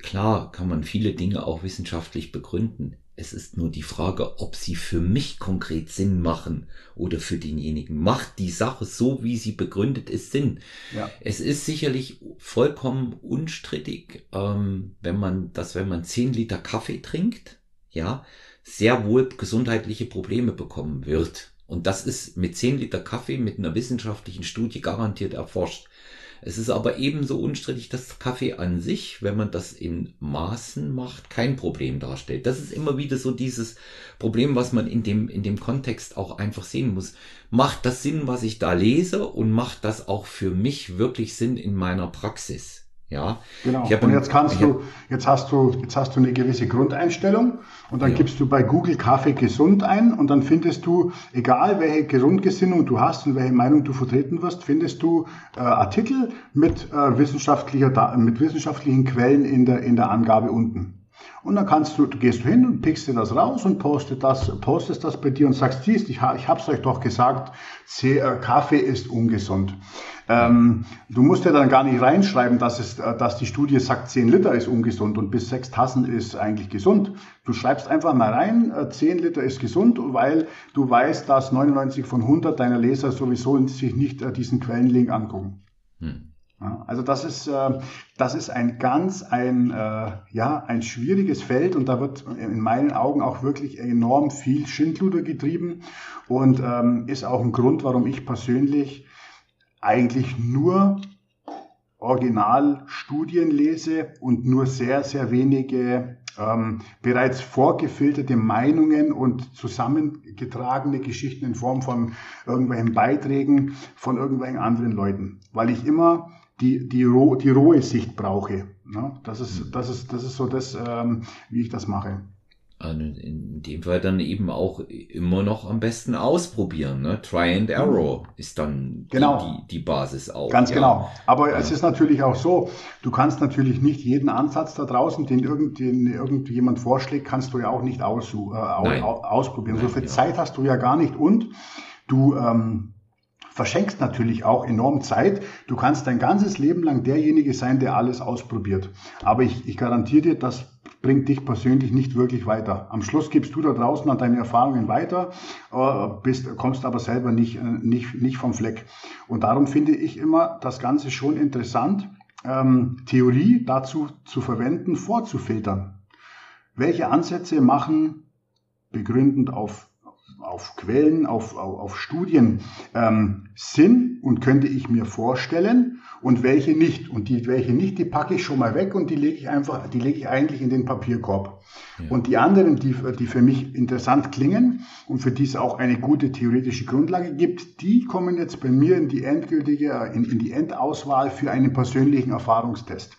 A: klar kann man viele Dinge auch wissenschaftlich begründen. Es ist nur die Frage, ob sie für mich konkret Sinn machen oder für denjenigen. Macht die Sache so, wie sie begründet ist, Sinn? Ja. Es ist sicherlich vollkommen unstrittig, ähm, wenn man, dass wenn man 10 Liter Kaffee trinkt, ja, sehr wohl gesundheitliche Probleme bekommen wird. Und das ist mit 10 Liter Kaffee mit einer wissenschaftlichen Studie garantiert erforscht. Es ist aber ebenso unstrittig, dass Kaffee an sich, wenn man das in Maßen macht, kein Problem darstellt. Das ist immer wieder so dieses Problem, was man in dem, in dem Kontext auch einfach sehen muss. Macht das Sinn, was ich da lese und macht das auch für mich wirklich Sinn in meiner Praxis? Ja.
B: Genau. und jetzt kannst du, jetzt hast du, jetzt hast du eine gewisse Grundeinstellung und dann ja. gibst du bei Google Kaffee gesund ein und dann findest du, egal welche Grundgesinnung du hast und welche Meinung du vertreten wirst, findest du äh, Artikel mit äh, wissenschaftlicher, mit wissenschaftlichen Quellen in der, in der Angabe unten. Und dann kannst du, gehst du hin und pickst dir das raus und postest das, postest das bei dir und sagst, siehst, ich, ich habe es euch doch gesagt, äh, Kaffee ist ungesund. Ähm, du musst ja dann gar nicht reinschreiben, dass, es, äh, dass die Studie sagt, 10 Liter ist ungesund und bis 6 Tassen ist eigentlich gesund. Du schreibst einfach mal rein, 10 äh, Liter ist gesund, weil du weißt, dass 99 von 100 deiner Leser sowieso sich nicht diesen Quellenlink angucken. Hm. Also das ist, äh, das ist ein ganz ein, äh, ja, ein schwieriges Feld und da wird in meinen Augen auch wirklich enorm viel Schindluder getrieben und ähm, ist auch ein Grund, warum ich persönlich eigentlich nur Originalstudien lese und nur sehr, sehr wenige ähm, bereits vorgefilterte Meinungen und zusammengetragene Geschichten in Form von irgendwelchen Beiträgen von irgendwelchen anderen Leuten, weil ich immer die, die, roh, die rohe Sicht brauche. Ne? Das, ist, mhm. das, ist, das ist so das, ähm, wie ich das mache.
A: Also in dem Fall dann eben auch immer noch am besten ausprobieren. Ne? Try and Error ist dann
B: genau.
A: die, die, die Basis auch.
B: Ganz ja. genau. Aber ja. es ist natürlich auch so, du kannst natürlich nicht jeden Ansatz da draußen, den, irgend, den irgendjemand vorschlägt, kannst du ja auch nicht aus, äh, ausprobieren. Nein, so viel ja. Zeit hast du ja gar nicht und du ähm, verschenkst natürlich auch enorm Zeit. Du kannst dein ganzes Leben lang derjenige sein, der alles ausprobiert. Aber ich, ich garantiere dir, das bringt dich persönlich nicht wirklich weiter. Am Schluss gibst du da draußen an deine Erfahrungen weiter, äh, bist, kommst aber selber nicht, äh, nicht, nicht vom Fleck. Und darum finde ich immer das Ganze schon interessant, ähm, Theorie dazu zu verwenden, vorzufiltern. Welche Ansätze machen begründend auf auf Quellen, auf, auf, auf Studien ähm, Sinn und könnte ich mir vorstellen und welche nicht. Und die, welche nicht, die packe ich schon mal weg und die lege ich einfach, die lege ich eigentlich in den Papierkorb. Ja. Und die anderen, die, die für mich interessant klingen und für die es auch eine gute theoretische Grundlage gibt, die kommen jetzt bei mir in die endgültige, in, in die Endauswahl für einen persönlichen Erfahrungstest.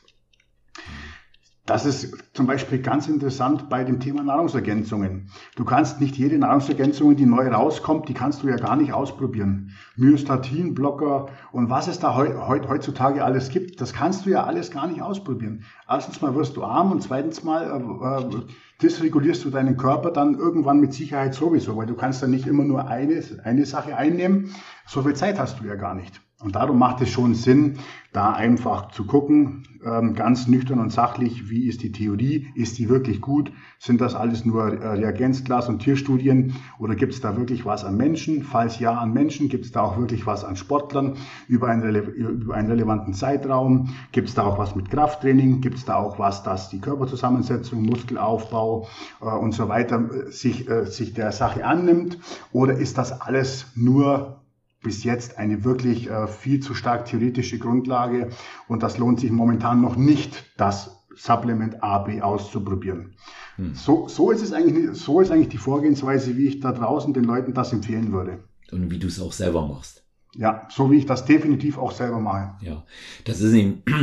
B: Das ist zum Beispiel ganz interessant bei dem Thema Nahrungsergänzungen. Du kannst nicht jede Nahrungsergänzung, die neu rauskommt, die kannst du ja gar nicht ausprobieren. Myostatin-Blocker und was es da heutzutage alles gibt, das kannst du ja alles gar nicht ausprobieren. Erstens mal wirst du arm und zweitens mal äh, äh, dysregulierst du deinen Körper dann irgendwann mit Sicherheit sowieso, weil du kannst dann nicht immer nur eine, eine Sache einnehmen. So viel Zeit hast du ja gar nicht. Und darum macht es schon Sinn, da einfach zu gucken, ähm, ganz nüchtern und sachlich, wie ist die Theorie, ist die wirklich gut, sind das alles nur äh, Reagenzglas- und Tierstudien oder gibt es da wirklich was an Menschen? Falls ja an Menschen, gibt es da auch wirklich was an Sportlern über einen, über einen relevanten Zeitraum? Gibt es da auch was mit Krafttraining? Gibt es da auch was, dass die Körperzusammensetzung, Muskelaufbau äh, und so weiter äh, sich, äh, sich der Sache annimmt? Oder ist das alles nur bis jetzt eine wirklich äh, viel zu stark theoretische Grundlage und das lohnt sich momentan noch nicht, das Supplement A, B auszuprobieren. Hm. So, so ist es eigentlich, so ist eigentlich die Vorgehensweise, wie ich da draußen den Leuten das empfehlen würde.
A: Und wie du es auch selber machst.
B: Ja, so wie ich das definitiv auch selber mache.
A: Ja, das ist,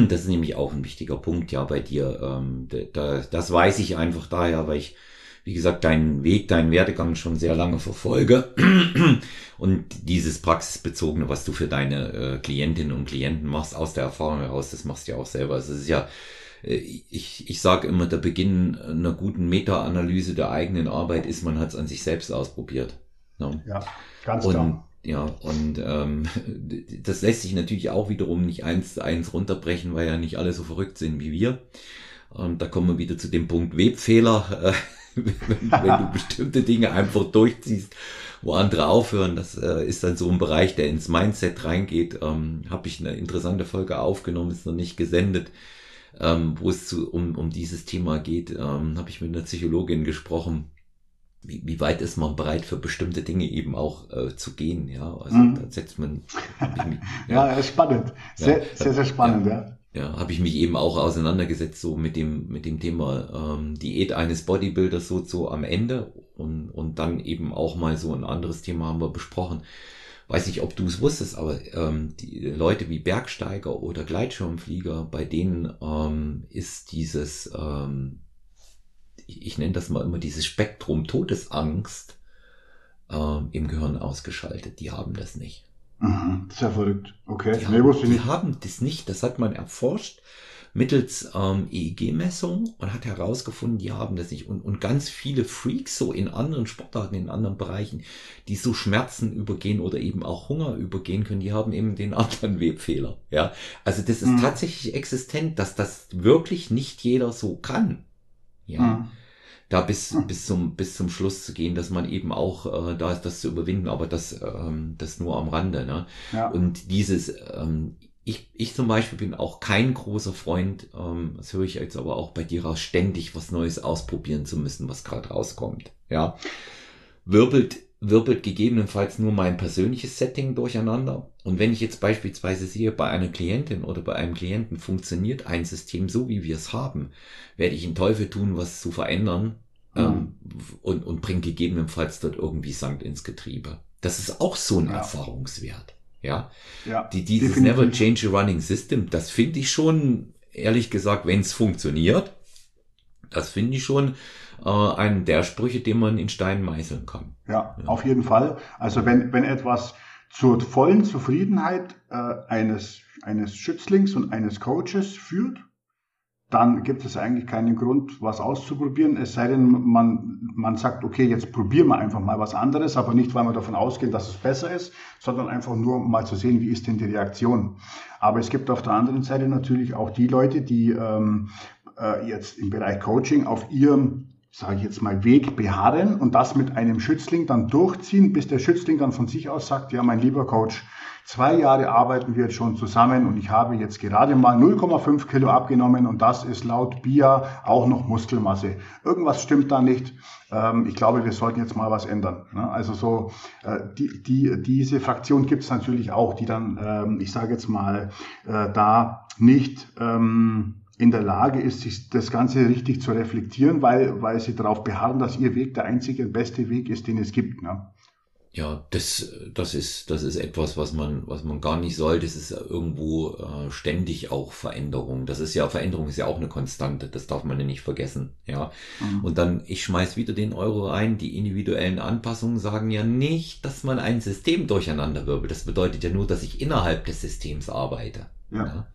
A: das ist nämlich auch ein wichtiger Punkt, ja, bei dir. Ähm, da, das weiß ich einfach daher, weil ich wie gesagt, deinen Weg, deinen Werdegang schon sehr lange verfolge. Und dieses Praxisbezogene, was du für deine äh, Klientinnen und Klienten machst, aus der Erfahrung heraus, das machst du ja auch selber. Es ist ja, äh, ich, ich sage immer, der Beginn einer guten Meta-Analyse der eigenen Arbeit ist, man hat es an sich selbst ausprobiert.
B: Ne? Ja, ganz
A: und,
B: klar.
A: Ja, und ähm, das lässt sich natürlich auch wiederum nicht eins zu eins runterbrechen, weil ja nicht alle so verrückt sind wie wir. Und da kommen wir wieder zu dem Punkt Webfehler. wenn, wenn du bestimmte Dinge einfach durchziehst, wo andere aufhören. Das äh, ist dann so ein Bereich, der ins Mindset reingeht. Ähm, Habe ich eine interessante Folge aufgenommen, ist noch nicht gesendet, ähm, wo es zu, um, um dieses Thema geht. Ähm, Habe ich mit einer Psychologin gesprochen. Wie, wie weit ist man bereit für bestimmte Dinge eben auch äh, zu gehen? Ja, also mhm. da setzt man.
B: Ja, ja, spannend. Sehr, ja, sehr, sehr spannend, ja. ja
A: ja, habe ich mich eben auch auseinandergesetzt, so mit dem, mit dem Thema ähm, Diät eines Bodybuilders so, so am Ende und, und dann eben auch mal so ein anderes Thema haben wir besprochen, weiß nicht, ob du es wusstest, aber ähm, die Leute wie Bergsteiger oder Gleitschirmflieger, bei denen ähm, ist dieses, ähm, ich, ich nenne das mal immer dieses Spektrum Todesangst ähm, im Gehirn ausgeschaltet. Die haben das nicht.
B: Mhm, sehr verrückt. Okay,
A: die, nee, haben, die haben das nicht. Das hat man erforscht mittels ähm, EEG-Messung und hat herausgefunden, die haben das nicht. Und, und ganz viele Freaks so in anderen Sportarten, in anderen Bereichen, die so Schmerzen übergehen oder eben auch Hunger übergehen können, die haben eben den anderen Webfehler. Ja, also das ist mhm. tatsächlich existent, dass das wirklich nicht jeder so kann. Ja. Mhm da bis, bis zum, bis zum Schluss zu gehen, dass man eben auch äh, da ist, das zu überwinden, aber das, ähm, das nur am Rande. Ne? Ja. Und dieses, ähm, ich, ich zum Beispiel bin auch kein großer Freund, ähm, das höre ich jetzt aber auch bei dir raus, ständig was Neues ausprobieren zu müssen, was gerade rauskommt. Ja. Wirbelt, wirbelt gegebenenfalls nur mein persönliches Setting durcheinander. Und wenn ich jetzt beispielsweise sehe, bei einer Klientin oder bei einem Klienten funktioniert ein System so, wie wir es haben, werde ich einen Teufel tun, was zu verändern mhm. ähm, und, und bringe gegebenenfalls dort irgendwie Sand ins Getriebe. Das ist auch so ein ja. Erfahrungswert. Ja, ja die, dieses definitiv. Never Change a Running System, das finde ich schon, ehrlich gesagt, wenn es funktioniert, das finde ich schon äh, einen der Sprüche, den man in Stein meißeln kann.
B: Ja, ja, auf jeden Fall. Also wenn, wenn etwas zur vollen Zufriedenheit äh, eines, eines Schützlings und eines Coaches führt, dann gibt es eigentlich keinen Grund, was auszuprobieren. Es sei denn, man, man sagt, okay, jetzt probieren wir einfach mal was anderes, aber nicht, weil wir davon ausgehen, dass es besser ist, sondern einfach nur mal zu sehen, wie ist denn die Reaktion. Aber es gibt auf der anderen Seite natürlich auch die Leute, die ähm, äh, jetzt im Bereich Coaching auf ihrem sage ich jetzt mal, Weg beharren und das mit einem Schützling dann durchziehen, bis der Schützling dann von sich aus sagt, ja, mein lieber Coach, Zwei Jahre arbeiten wir jetzt schon zusammen und ich habe jetzt gerade mal 0,5 Kilo abgenommen und das ist laut BIA auch noch Muskelmasse. Irgendwas stimmt da nicht. Ähm, ich glaube, wir sollten jetzt mal was ändern. Ne? Also so äh, die, die, diese Fraktion gibt es natürlich auch, die dann, ähm, ich sage jetzt mal, äh, da nicht ähm, in der Lage ist, sich das Ganze richtig zu reflektieren, weil, weil sie darauf beharren, dass ihr Weg der einzige und beste Weg ist, den es gibt. Ne?
A: Ja, das, das ist, das ist etwas, was man, was man gar nicht soll. Das ist irgendwo äh, ständig auch Veränderung. Das ist ja, Veränderung ist ja auch eine Konstante. Das darf man ja nicht vergessen. Ja. Mhm. Und dann, ich schmeiß wieder den Euro rein. Die individuellen Anpassungen sagen ja nicht, dass man ein System durcheinander wirbelt. Das bedeutet ja nur, dass ich innerhalb des Systems arbeite. Ja. ja.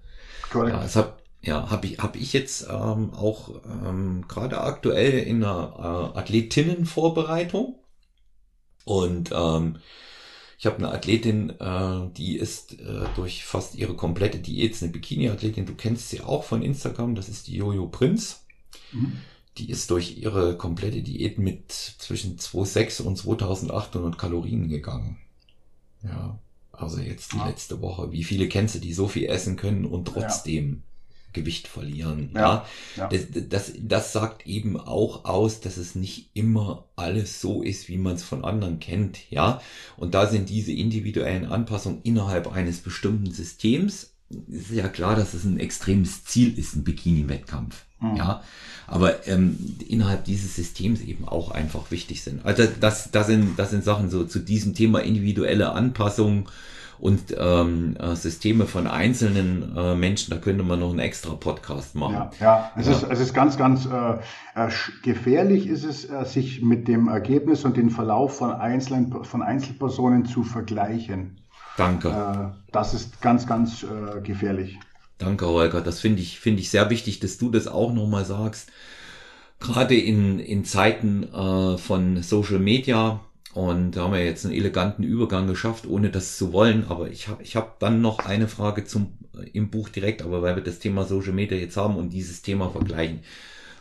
A: Korrekt. Ja, das hab, ja, habe ich, hab ich jetzt ähm, auch ähm, gerade aktuell in einer äh, Athletinnenvorbereitung und ähm, ich habe eine Athletin, äh, die ist äh, durch fast ihre komplette Diät, eine Bikini-Athletin, du kennst sie auch von Instagram, das ist die Jojo Prinz. Mhm. Die ist durch ihre komplette Diät mit zwischen 2,6 und 2800 Kalorien gegangen. Ja, also jetzt die ja. letzte Woche. Wie viele kennst du, die so viel essen können und trotzdem Gewicht verlieren. Ja, ja. Das, das, das sagt eben auch aus, dass es nicht immer alles so ist, wie man es von anderen kennt. Ja, und da sind diese individuellen Anpassungen innerhalb eines bestimmten Systems. Ist ja klar, dass es ein extremes Ziel ist, ein Bikini-Wettkampf. Mhm. Ja, aber ähm, innerhalb dieses Systems eben auch einfach wichtig sind. Also das, das sind, das sind Sachen so zu diesem Thema individuelle Anpassung und ähm, äh, Systeme von einzelnen äh, Menschen, da könnte man noch einen extra Podcast machen.
B: Ja, ja. Es, ja. Ist, es ist ganz, ganz äh, äh gefährlich, ist es, äh, sich mit dem Ergebnis und dem Verlauf von einzelnen von Einzelpersonen zu vergleichen.
A: Danke.
B: Äh, das ist ganz, ganz äh, gefährlich.
A: Danke, Holger. Das finde ich, finde ich sehr wichtig, dass du das auch nochmal sagst. Gerade in, in Zeiten äh, von Social Media, und da haben wir jetzt einen eleganten Übergang geschafft, ohne das zu wollen. Aber ich habe ich hab dann noch eine Frage zum, äh, im Buch direkt, aber weil wir das Thema Social Media jetzt haben und dieses Thema vergleichen.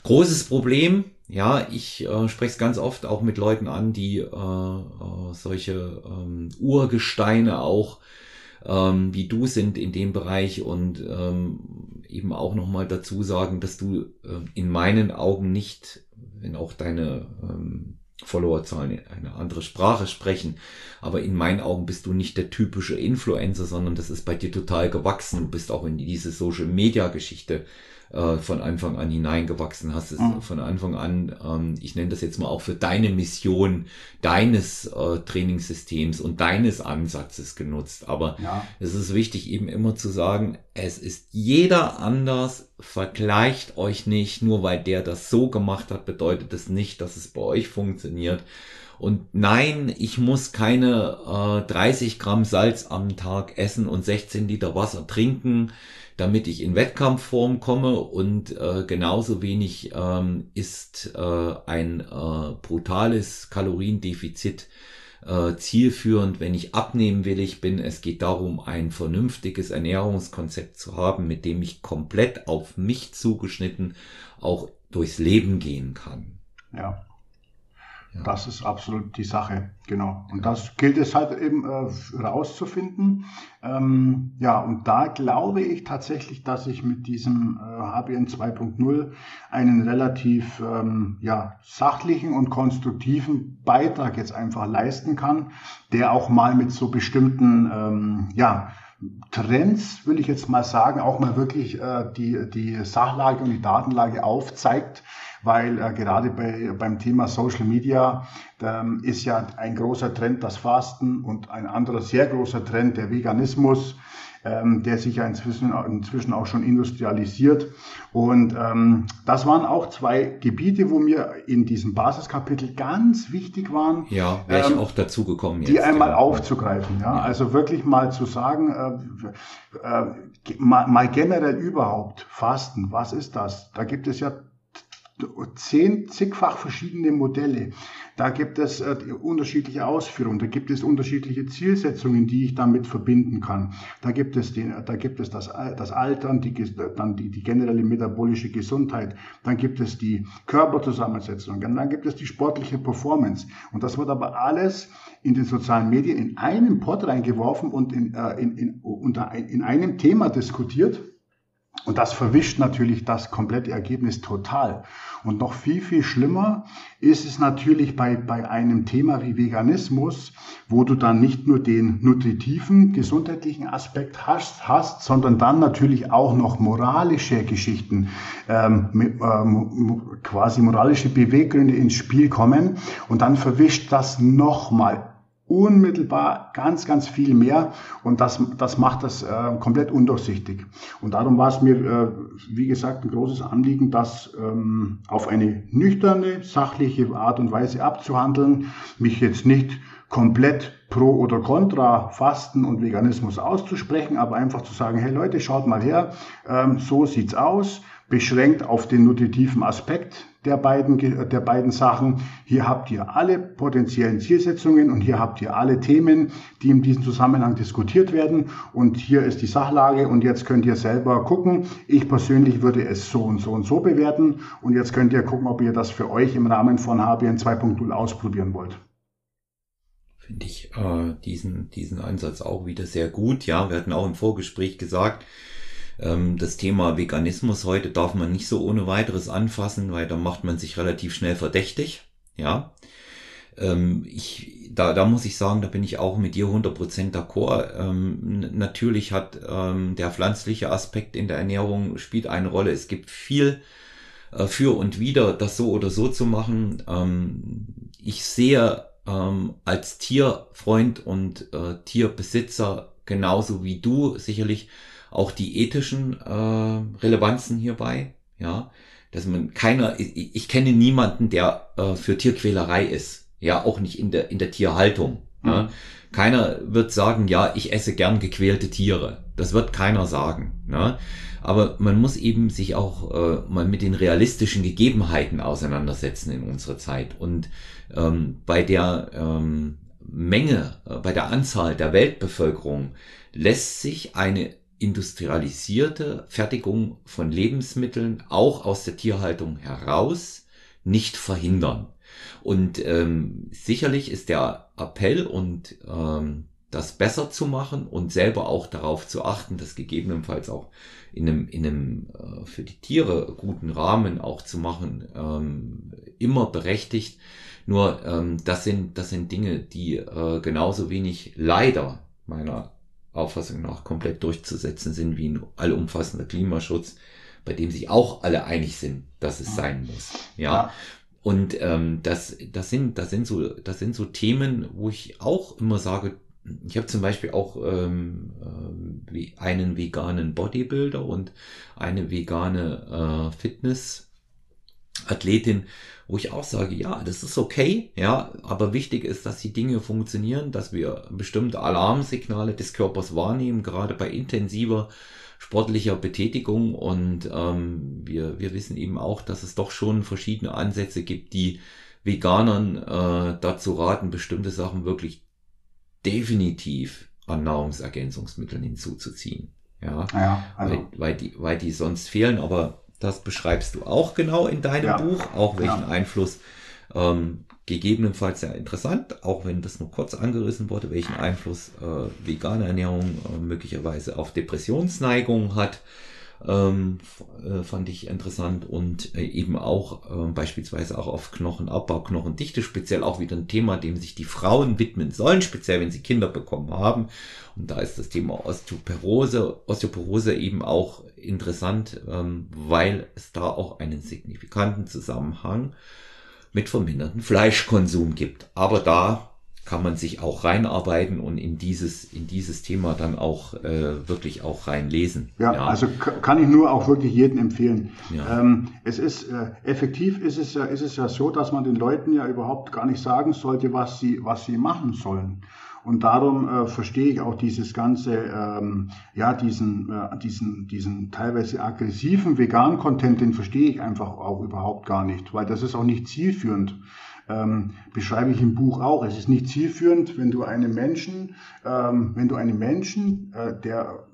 A: Großes Problem, ja, ich äh, spreche es ganz oft auch mit Leuten an, die äh, äh, solche ähm, Urgesteine auch ähm, wie du sind in dem Bereich und ähm, eben auch nochmal dazu sagen, dass du äh, in meinen Augen nicht, wenn auch deine ähm, Followerzahlen eine andere Sprache sprechen. Aber in meinen Augen bist du nicht der typische Influencer, sondern das ist bei dir total gewachsen. Du bist auch in diese Social Media Geschichte äh, von Anfang an hineingewachsen hast, es mhm. von Anfang an, ähm, ich nenne das jetzt mal auch für deine Mission, deines äh, Trainingssystems und deines Ansatzes genutzt. Aber ja. es ist wichtig eben immer zu sagen, es ist jeder anders, vergleicht euch nicht, nur weil der das so gemacht hat, bedeutet das nicht, dass es bei euch funktioniert. Und nein, ich muss keine äh, 30 Gramm Salz am Tag essen und 16 Liter Wasser trinken damit ich in Wettkampfform komme und äh, genauso wenig ähm, ist äh, ein äh, brutales Kaloriendefizit äh, zielführend, wenn ich abnehmen will. Ich bin, es geht darum, ein vernünftiges Ernährungskonzept zu haben, mit dem ich komplett auf mich zugeschnitten auch durchs Leben gehen kann.
B: Ja. Ja. Das ist absolut die Sache, genau. Und das gilt es halt eben äh, rauszufinden. Ähm, ja, und da glaube ich tatsächlich, dass ich mit diesem äh, HBN 2.0 einen relativ ähm, ja, sachlichen und konstruktiven Beitrag jetzt einfach leisten kann, der auch mal mit so bestimmten, ähm, ja, Trends, will ich jetzt mal sagen, auch mal wirklich äh, die, die Sachlage und die Datenlage aufzeigt, weil äh, gerade bei, beim Thema Social Media ähm, ist ja ein großer Trend das Fasten und ein anderer sehr großer Trend der Veganismus ähm, der sich ja inzwischen, inzwischen auch schon industrialisiert. Und ähm, das waren auch zwei Gebiete, wo mir in diesem Basiskapitel ganz wichtig waren.
A: Ja, wäre ich ähm, auch dazu gekommen.
B: Die einmal ja. aufzugreifen. Ja? ja? Also wirklich mal zu sagen, äh, äh, mal, mal generell überhaupt Fasten, was ist das? Da gibt es ja zehn, zigfach verschiedene Modelle. Da gibt es äh, unterschiedliche Ausführungen, da gibt es unterschiedliche Zielsetzungen, die ich damit verbinden kann. Da gibt es, den, da gibt es das, das Altern, die, dann die, die generelle metabolische Gesundheit, dann gibt es die Körperzusammensetzung, dann gibt es die sportliche Performance. Und das wird aber alles in den sozialen Medien in einen Pot reingeworfen und in, äh, in, in, unter, in einem Thema diskutiert. Und das verwischt natürlich das komplette Ergebnis total. Und noch viel, viel schlimmer ist es natürlich bei, bei einem Thema wie Veganismus, wo du dann nicht nur den nutritiven, gesundheitlichen Aspekt hast, hast sondern dann natürlich auch noch moralische Geschichten, ähm, ähm, quasi moralische Beweggründe ins Spiel kommen. Und dann verwischt das nochmal unmittelbar ganz, ganz viel mehr und das, das macht das äh, komplett undurchsichtig. Und darum war es mir, äh, wie gesagt, ein großes Anliegen, das ähm, auf eine nüchterne, sachliche Art und Weise abzuhandeln, mich jetzt nicht komplett pro oder contra Fasten und Veganismus auszusprechen, aber einfach zu sagen, hey Leute, schaut mal her, ähm, so sieht's aus, beschränkt auf den nutritiven Aspekt der beiden, der beiden Sachen. Hier habt ihr alle potenziellen Zielsetzungen und hier habt ihr alle Themen, die in diesem Zusammenhang diskutiert werden. Und hier ist die Sachlage und jetzt könnt ihr selber gucken. Ich persönlich würde es so und so und so bewerten. Und jetzt könnt ihr gucken, ob ihr das für euch im Rahmen von HBN 2.0 ausprobieren wollt.
A: Finde ich äh, diesen, diesen Ansatz auch wieder sehr gut. Ja, wir hatten auch im Vorgespräch gesagt, das Thema Veganismus heute darf man nicht so ohne weiteres anfassen, weil da macht man sich relativ schnell verdächtig. Ja. Ähm, ich, da, da muss ich sagen, da bin ich auch mit dir 100% d'accord. Ähm, natürlich hat ähm, der pflanzliche Aspekt in der Ernährung spielt eine Rolle. Es gibt viel äh, für und wieder, das so oder so zu machen. Ähm, ich sehe ähm, als Tierfreund und äh, Tierbesitzer genauso wie du sicherlich auch die ethischen äh, Relevanzen hierbei, ja, dass man keiner, ich, ich kenne niemanden, der äh, für Tierquälerei ist, ja, auch nicht in der in der Tierhaltung. Mhm. Ja. Keiner wird sagen, ja, ich esse gern gequälte Tiere. Das wird keiner sagen. Ne? Aber man muss eben sich auch äh, mal mit den realistischen Gegebenheiten auseinandersetzen in unserer Zeit. Und ähm, bei der ähm, Menge, äh, bei der Anzahl der Weltbevölkerung lässt sich eine industrialisierte Fertigung von Lebensmitteln auch aus der Tierhaltung heraus nicht verhindern. Und ähm, sicherlich ist der Appell und ähm, das besser zu machen und selber auch darauf zu achten, das gegebenenfalls auch in einem, in einem äh, für die Tiere guten Rahmen auch zu machen, ähm, immer berechtigt. Nur ähm, das sind das sind Dinge, die äh, genauso wenig leider meiner Auffassung nach komplett durchzusetzen sind wie ein allumfassender Klimaschutz, bei dem sich auch alle einig sind, dass es sein muss. Ja. ja. Und ähm, das, das sind, das sind so, das sind so Themen, wo ich auch immer sage, ich habe zum Beispiel auch ähm, äh, einen veganen Bodybuilder und eine vegane äh, Fitness-Athletin, wo ich auch sage, ja, das ist okay, ja, aber wichtig ist, dass die Dinge funktionieren, dass wir bestimmte Alarmsignale des Körpers wahrnehmen, gerade bei intensiver sportlicher Betätigung und ähm, wir, wir wissen eben auch, dass es doch schon verschiedene Ansätze gibt, die Veganern äh, dazu raten, bestimmte Sachen wirklich definitiv an Nahrungsergänzungsmitteln hinzuzuziehen. Ja, ja also. weil, weil, die, weil die sonst fehlen, aber das beschreibst du auch genau in deinem ja. Buch, auch welchen ja. Einfluss ähm, gegebenenfalls sehr interessant, auch wenn das nur kurz angerissen wurde, welchen Einfluss äh, vegane Ernährung äh, möglicherweise auf Depressionsneigung hat ähm, äh, fand ich interessant und äh, eben auch äh, beispielsweise auch auf Knochenabbau, Knochendichte, speziell auch wieder ein Thema, dem sich die Frauen widmen sollen, speziell wenn sie Kinder bekommen haben. Und da ist das Thema Osteoporose, Osteoporose eben auch interessant, ähm, weil es da auch einen signifikanten Zusammenhang mit verminderten Fleischkonsum gibt. Aber da kann man sich auch reinarbeiten und in dieses, in dieses Thema dann auch äh, wirklich auch reinlesen.
B: Ja, ja, also kann ich nur auch wirklich jedem empfehlen. Ja. Ähm, es ist äh, effektiv ist es ja, ist es ja so, dass man den Leuten ja überhaupt gar nicht sagen sollte, was sie, was sie machen sollen. Und darum äh, verstehe ich auch dieses ganze, ähm, ja, diesen, äh, diesen, diesen teilweise aggressiven vegan Content, den verstehe ich einfach auch überhaupt gar nicht, weil das ist auch nicht zielführend ähm, beschreibe ich im Buch auch. Es ist nicht zielführend, wenn du einem Menschen, ähm, wenn du einem Menschen, äh, der,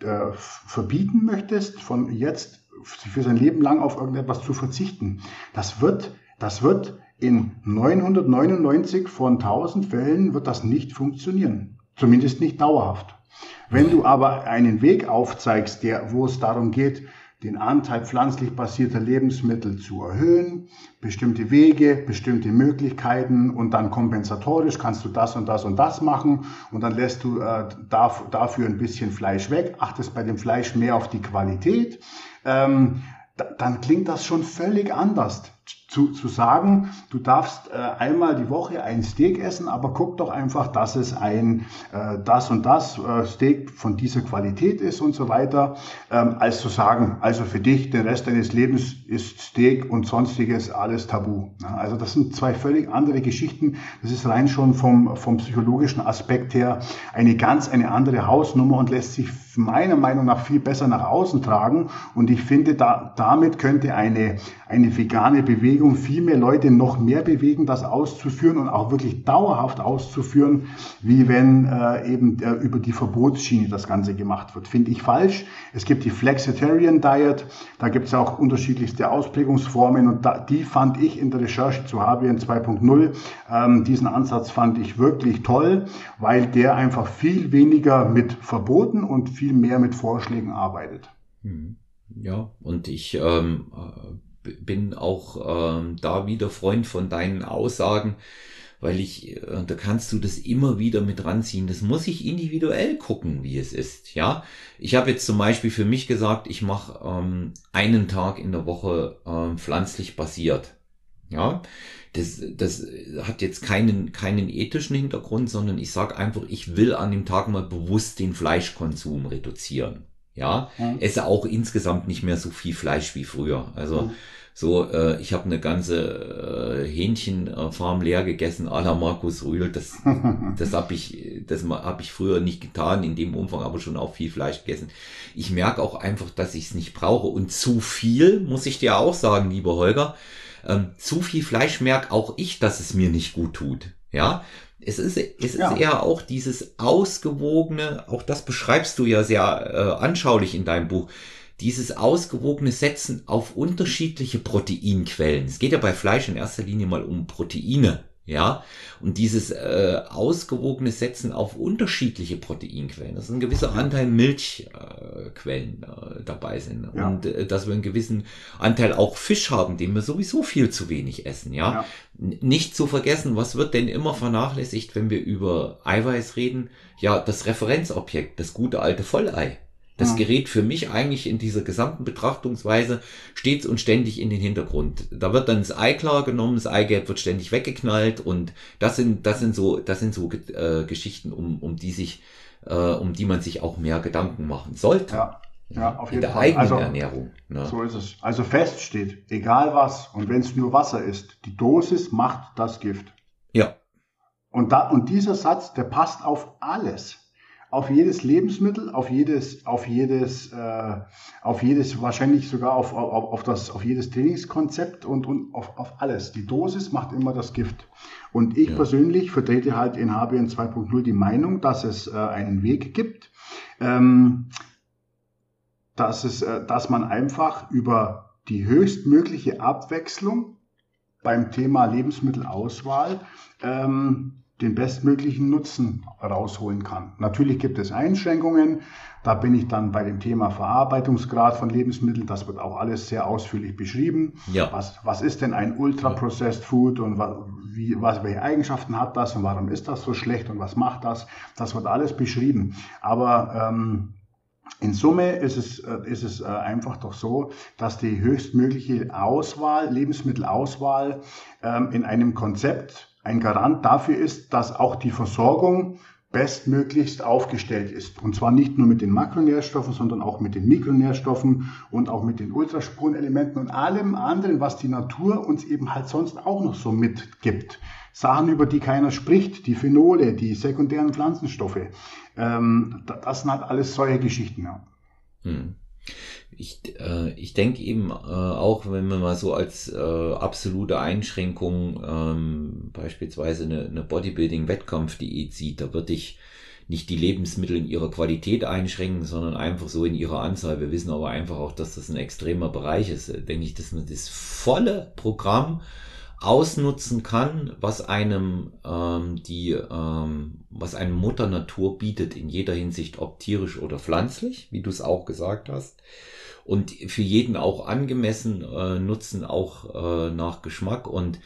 B: der verbieten möchtest, von jetzt für sein Leben lang auf irgendetwas zu verzichten. Das wird, das wird in 999 von 1000 Fällen wird das nicht funktionieren. Zumindest nicht dauerhaft. Wenn du aber einen Weg aufzeigst, der, wo es darum geht, den Anteil pflanzlich basierter Lebensmittel zu erhöhen, bestimmte Wege, bestimmte Möglichkeiten und dann kompensatorisch kannst du das und das und das machen und dann lässt du äh, dafür ein bisschen Fleisch weg, achtest bei dem Fleisch mehr auf die Qualität, ähm, dann klingt das schon völlig anders zu, zu sagen, du darfst äh, einmal die Woche ein Steak essen, aber guck doch einfach, dass es ein äh, das und das äh, Steak von dieser Qualität ist und so weiter, ähm, als zu sagen, also für dich den Rest deines Lebens ist Steak und sonstiges alles tabu. Ja, also das sind zwei völlig andere Geschichten. Das ist rein schon vom, vom psychologischen Aspekt her eine ganz eine andere Hausnummer und lässt sich meiner Meinung nach viel besser nach außen tragen. Und ich finde, da, damit könnte eine, eine vegane Bewegung Bewegung viel mehr Leute noch mehr bewegen, das auszuführen und auch wirklich dauerhaft auszuführen, wie wenn äh, eben äh, über die Verbotsschiene das Ganze gemacht wird. Finde ich falsch. Es gibt die Flexitarian Diet, da gibt es auch unterschiedlichste Ausprägungsformen und da, die fand ich in der Recherche zu HBN 2.0, ähm, diesen Ansatz fand ich wirklich toll, weil der einfach viel weniger mit Verboten und viel mehr mit Vorschlägen arbeitet.
A: Hm. Ja, und ich ähm, bin auch ähm, da wieder Freund von deinen Aussagen, weil ich, äh, da kannst du das immer wieder mit ranziehen. Das muss ich individuell gucken, wie es ist. Ja, ich habe jetzt zum Beispiel für mich gesagt, ich mache ähm, einen Tag in der Woche ähm, pflanzlich basiert. Ja, das, das hat jetzt keinen, keinen ethischen Hintergrund, sondern ich sage einfach, ich will an dem Tag mal bewusst den Fleischkonsum reduzieren. Ja, mhm. esse auch insgesamt nicht mehr so viel Fleisch wie früher. Also mhm. so, äh, ich habe eine ganze äh, Hähnchenfarm leer gegessen, à la Markus Rühl. Das, das habe ich, das habe ich früher nicht getan, in dem Umfang aber schon auch viel Fleisch gegessen. Ich merke auch einfach, dass ich es nicht brauche und zu viel, muss ich dir auch sagen, lieber Holger. Ähm, zu viel Fleisch merke auch ich, dass es mir nicht gut tut. Ja, es ist, es ja. ist eher auch dieses ausgewogene, auch das beschreibst du ja sehr äh, anschaulich in deinem Buch, dieses ausgewogene Setzen auf unterschiedliche Proteinquellen. Es geht ja bei Fleisch in erster Linie mal um Proteine. Ja, und dieses äh, ausgewogene Setzen auf unterschiedliche Proteinquellen, dass ein gewisser Anteil Milchquellen äh, äh, dabei sind ja. und äh, dass wir einen gewissen Anteil auch Fisch haben, den wir sowieso viel zu wenig essen. Ja? ja, nicht zu vergessen, was wird denn immer vernachlässigt, wenn wir über Eiweiß reden? Ja, das Referenzobjekt, das gute alte Vollei. Das ja. gerät für mich eigentlich in dieser gesamten Betrachtungsweise stets und ständig in den Hintergrund. Da wird dann das Ei klar genommen, das Eigelb wird ständig weggeknallt und das sind, das sind so, das sind so äh, Geschichten, um, um die sich, äh, um die man sich auch mehr Gedanken machen sollte.
B: Ja. Ja, auf jeden
A: in der
B: Fall.
A: eigenen
B: also,
A: Ernährung.
B: Ne? So ist es. Also fest steht, egal was, und wenn es nur Wasser ist, die Dosis macht das Gift.
A: Ja.
B: Und, da, und dieser Satz, der passt auf alles auf jedes Lebensmittel, auf jedes, auf jedes, äh, auf jedes, wahrscheinlich sogar auf, auf, auf, das, auf jedes Trainingskonzept und, und auf, auf alles. Die Dosis macht immer das Gift. Und ich ja. persönlich vertrete halt in HBN 2.0 die Meinung, dass es äh, einen Weg gibt, ähm, dass, es, äh, dass man einfach über die höchstmögliche Abwechslung beim Thema Lebensmittelauswahl ähm, den bestmöglichen Nutzen rausholen kann. Natürlich gibt es Einschränkungen. Da bin ich dann bei dem Thema Verarbeitungsgrad von Lebensmitteln. Das wird auch alles sehr ausführlich beschrieben. Ja. Was, was ist denn ein Ultra-Processed Food und was, wie, was, welche Eigenschaften hat das und warum ist das so schlecht und was macht das? Das wird alles beschrieben. Aber ähm, in Summe ist es, äh, ist es äh, einfach doch so, dass die höchstmögliche Auswahl, Lebensmittelauswahl ähm, in einem Konzept ein Garant dafür ist, dass auch die Versorgung bestmöglichst aufgestellt ist. Und zwar nicht nur mit den Makronährstoffen, sondern auch mit den Mikronährstoffen und auch mit den Ultraspurenelementen und allem anderen, was die Natur uns eben halt sonst auch noch so mitgibt. Sachen, über die keiner spricht, die Phenole, die sekundären Pflanzenstoffe. Ähm, das sind halt alles solche Geschichten. Ja. Hm.
A: Ich, äh, ich denke eben äh, auch, wenn man mal so als äh, absolute Einschränkung ähm, beispielsweise eine, eine Bodybuilding-Wettkampfdiät sieht, da würde ich nicht die Lebensmittel in ihrer Qualität einschränken, sondern einfach so in ihrer Anzahl. Wir wissen aber einfach auch, dass das ein extremer Bereich ist. Denke ich, dass man das volle Programm ausnutzen kann, was einem ähm, die, ähm, was einem Mutter Natur bietet in jeder Hinsicht, ob tierisch oder pflanzlich, wie du es auch gesagt hast und für jeden auch angemessen äh, nutzen, auch äh, nach Geschmack. Und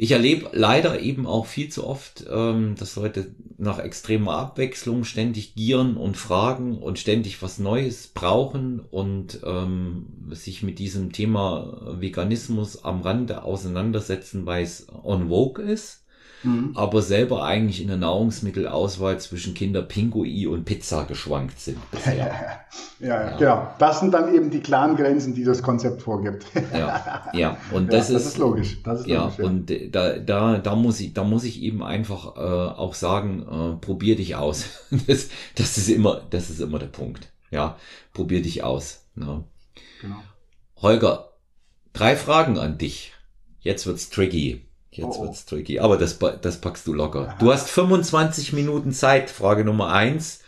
A: ich erlebe leider eben auch viel zu oft, ähm, dass Leute nach extremer Abwechslung ständig gieren und fragen und ständig was Neues brauchen und ähm, sich mit diesem Thema Veganismus am Rande auseinandersetzen, weil es on vogue ist mhm. aber selber eigentlich in der Nahrungsmittelauswahl zwischen Kinder Pinguin und Pizza geschwankt sind.
B: Ja, ja, ja, genau. Das sind dann eben die klaren Grenzen, die das Konzept vorgibt.
A: ja, ja, und das,
B: ja,
A: ist,
B: das ist logisch. Das ist
A: ja,
B: logisch, ja,
A: und da, da, da muss ich, da muss ich eben einfach äh, auch sagen, äh, probier dich aus. das, das ist immer, das ist immer der Punkt. Ja, probier dich aus. Ne? Genau. Holger, drei Fragen an dich. Jetzt wird's tricky. Jetzt oh, oh. wird's tricky. Aber das, das packst du locker. Du hast 25 Minuten Zeit. Frage Nummer eins.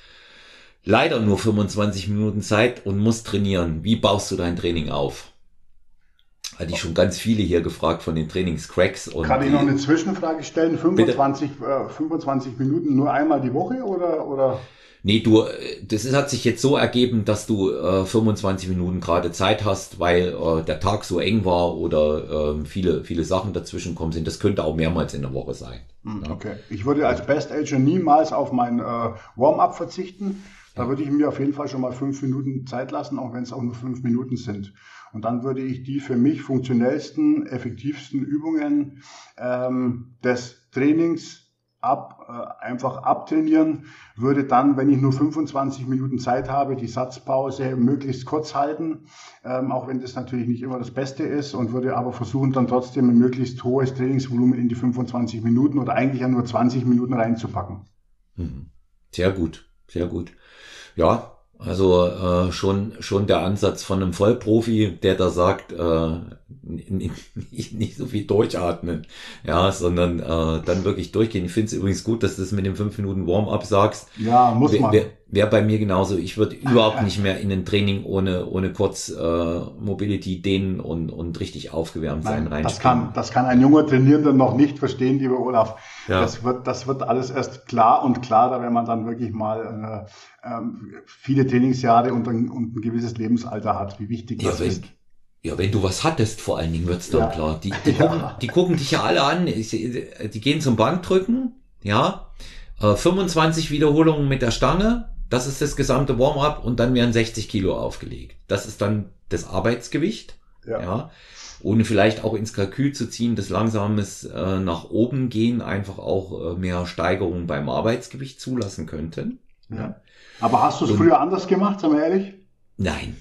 A: Leider nur 25 Minuten Zeit und musst trainieren. Wie baust du dein Training auf? Hatte ich schon ganz viele hier gefragt von den Trainingscracks.
B: Und Kann ich noch eine Zwischenfrage stellen? 25, äh, 25 Minuten nur einmal die Woche oder? oder?
A: Nee, du, das ist, hat sich jetzt so ergeben, dass du äh, 25 Minuten gerade Zeit hast, weil äh, der Tag so eng war oder äh, viele, viele Sachen dazwischen kommen sind. Das könnte auch mehrmals in der Woche sein.
B: Hm, ja. Okay. Ich würde als Best Ager niemals auf mein äh, Warm-up verzichten. Da würde ich mir auf jeden Fall schon mal fünf Minuten Zeit lassen, auch wenn es auch nur fünf Minuten sind. Und dann würde ich die für mich funktionellsten, effektivsten Übungen ähm, des Trainings ab, äh, einfach abtrainieren, würde dann, wenn ich nur 25 Minuten Zeit habe, die Satzpause möglichst kurz halten, ähm, auch wenn das natürlich nicht immer das Beste ist und würde aber versuchen, dann trotzdem ein möglichst hohes Trainingsvolumen in die 25 Minuten oder eigentlich ja nur 20 Minuten reinzupacken.
A: Mhm. Sehr gut, sehr gut. Ja, also äh, schon schon der Ansatz von einem Vollprofi, der da sagt, äh, nicht, nicht so viel durchatmen, ja, sondern äh, dann wirklich durchgehen. Ich finde es übrigens gut, dass du das mit dem fünf Minuten Warm-up sagst.
B: Ja, muss man.
A: Wäre wär bei mir genauso. Ich würde überhaupt nicht mehr in ein Training ohne ohne kurz äh, Mobility dehnen und und richtig aufgewärmt sein
B: rein. Das kann das kann ein junger Trainierender noch nicht verstehen, lieber Olaf. Ja. Das wird das wird alles erst klar und klarer, wenn man dann wirklich mal äh, äh, viele Trainingsjahre und ein, und ein gewisses Lebensalter hat, wie wichtig
A: ja,
B: das ist.
A: Ja, wenn du was hattest, vor allen Dingen wird's dann ja. klar. Die, die, ja. gucken, die gucken dich ja alle an. Die gehen zum Bankdrücken, ja. 25 äh, Wiederholungen mit der Stange, Das ist das gesamte Warm-up und dann werden 60 Kilo aufgelegt. Das ist dann das Arbeitsgewicht. Ja. ja. Ohne vielleicht auch ins Kalkül zu ziehen, dass langsames äh, nach oben gehen einfach auch äh, mehr Steigerungen beim Arbeitsgewicht zulassen könnten.
B: Ja. Aber hast du es früher anders gemacht, sagen wir ehrlich?
A: Nein.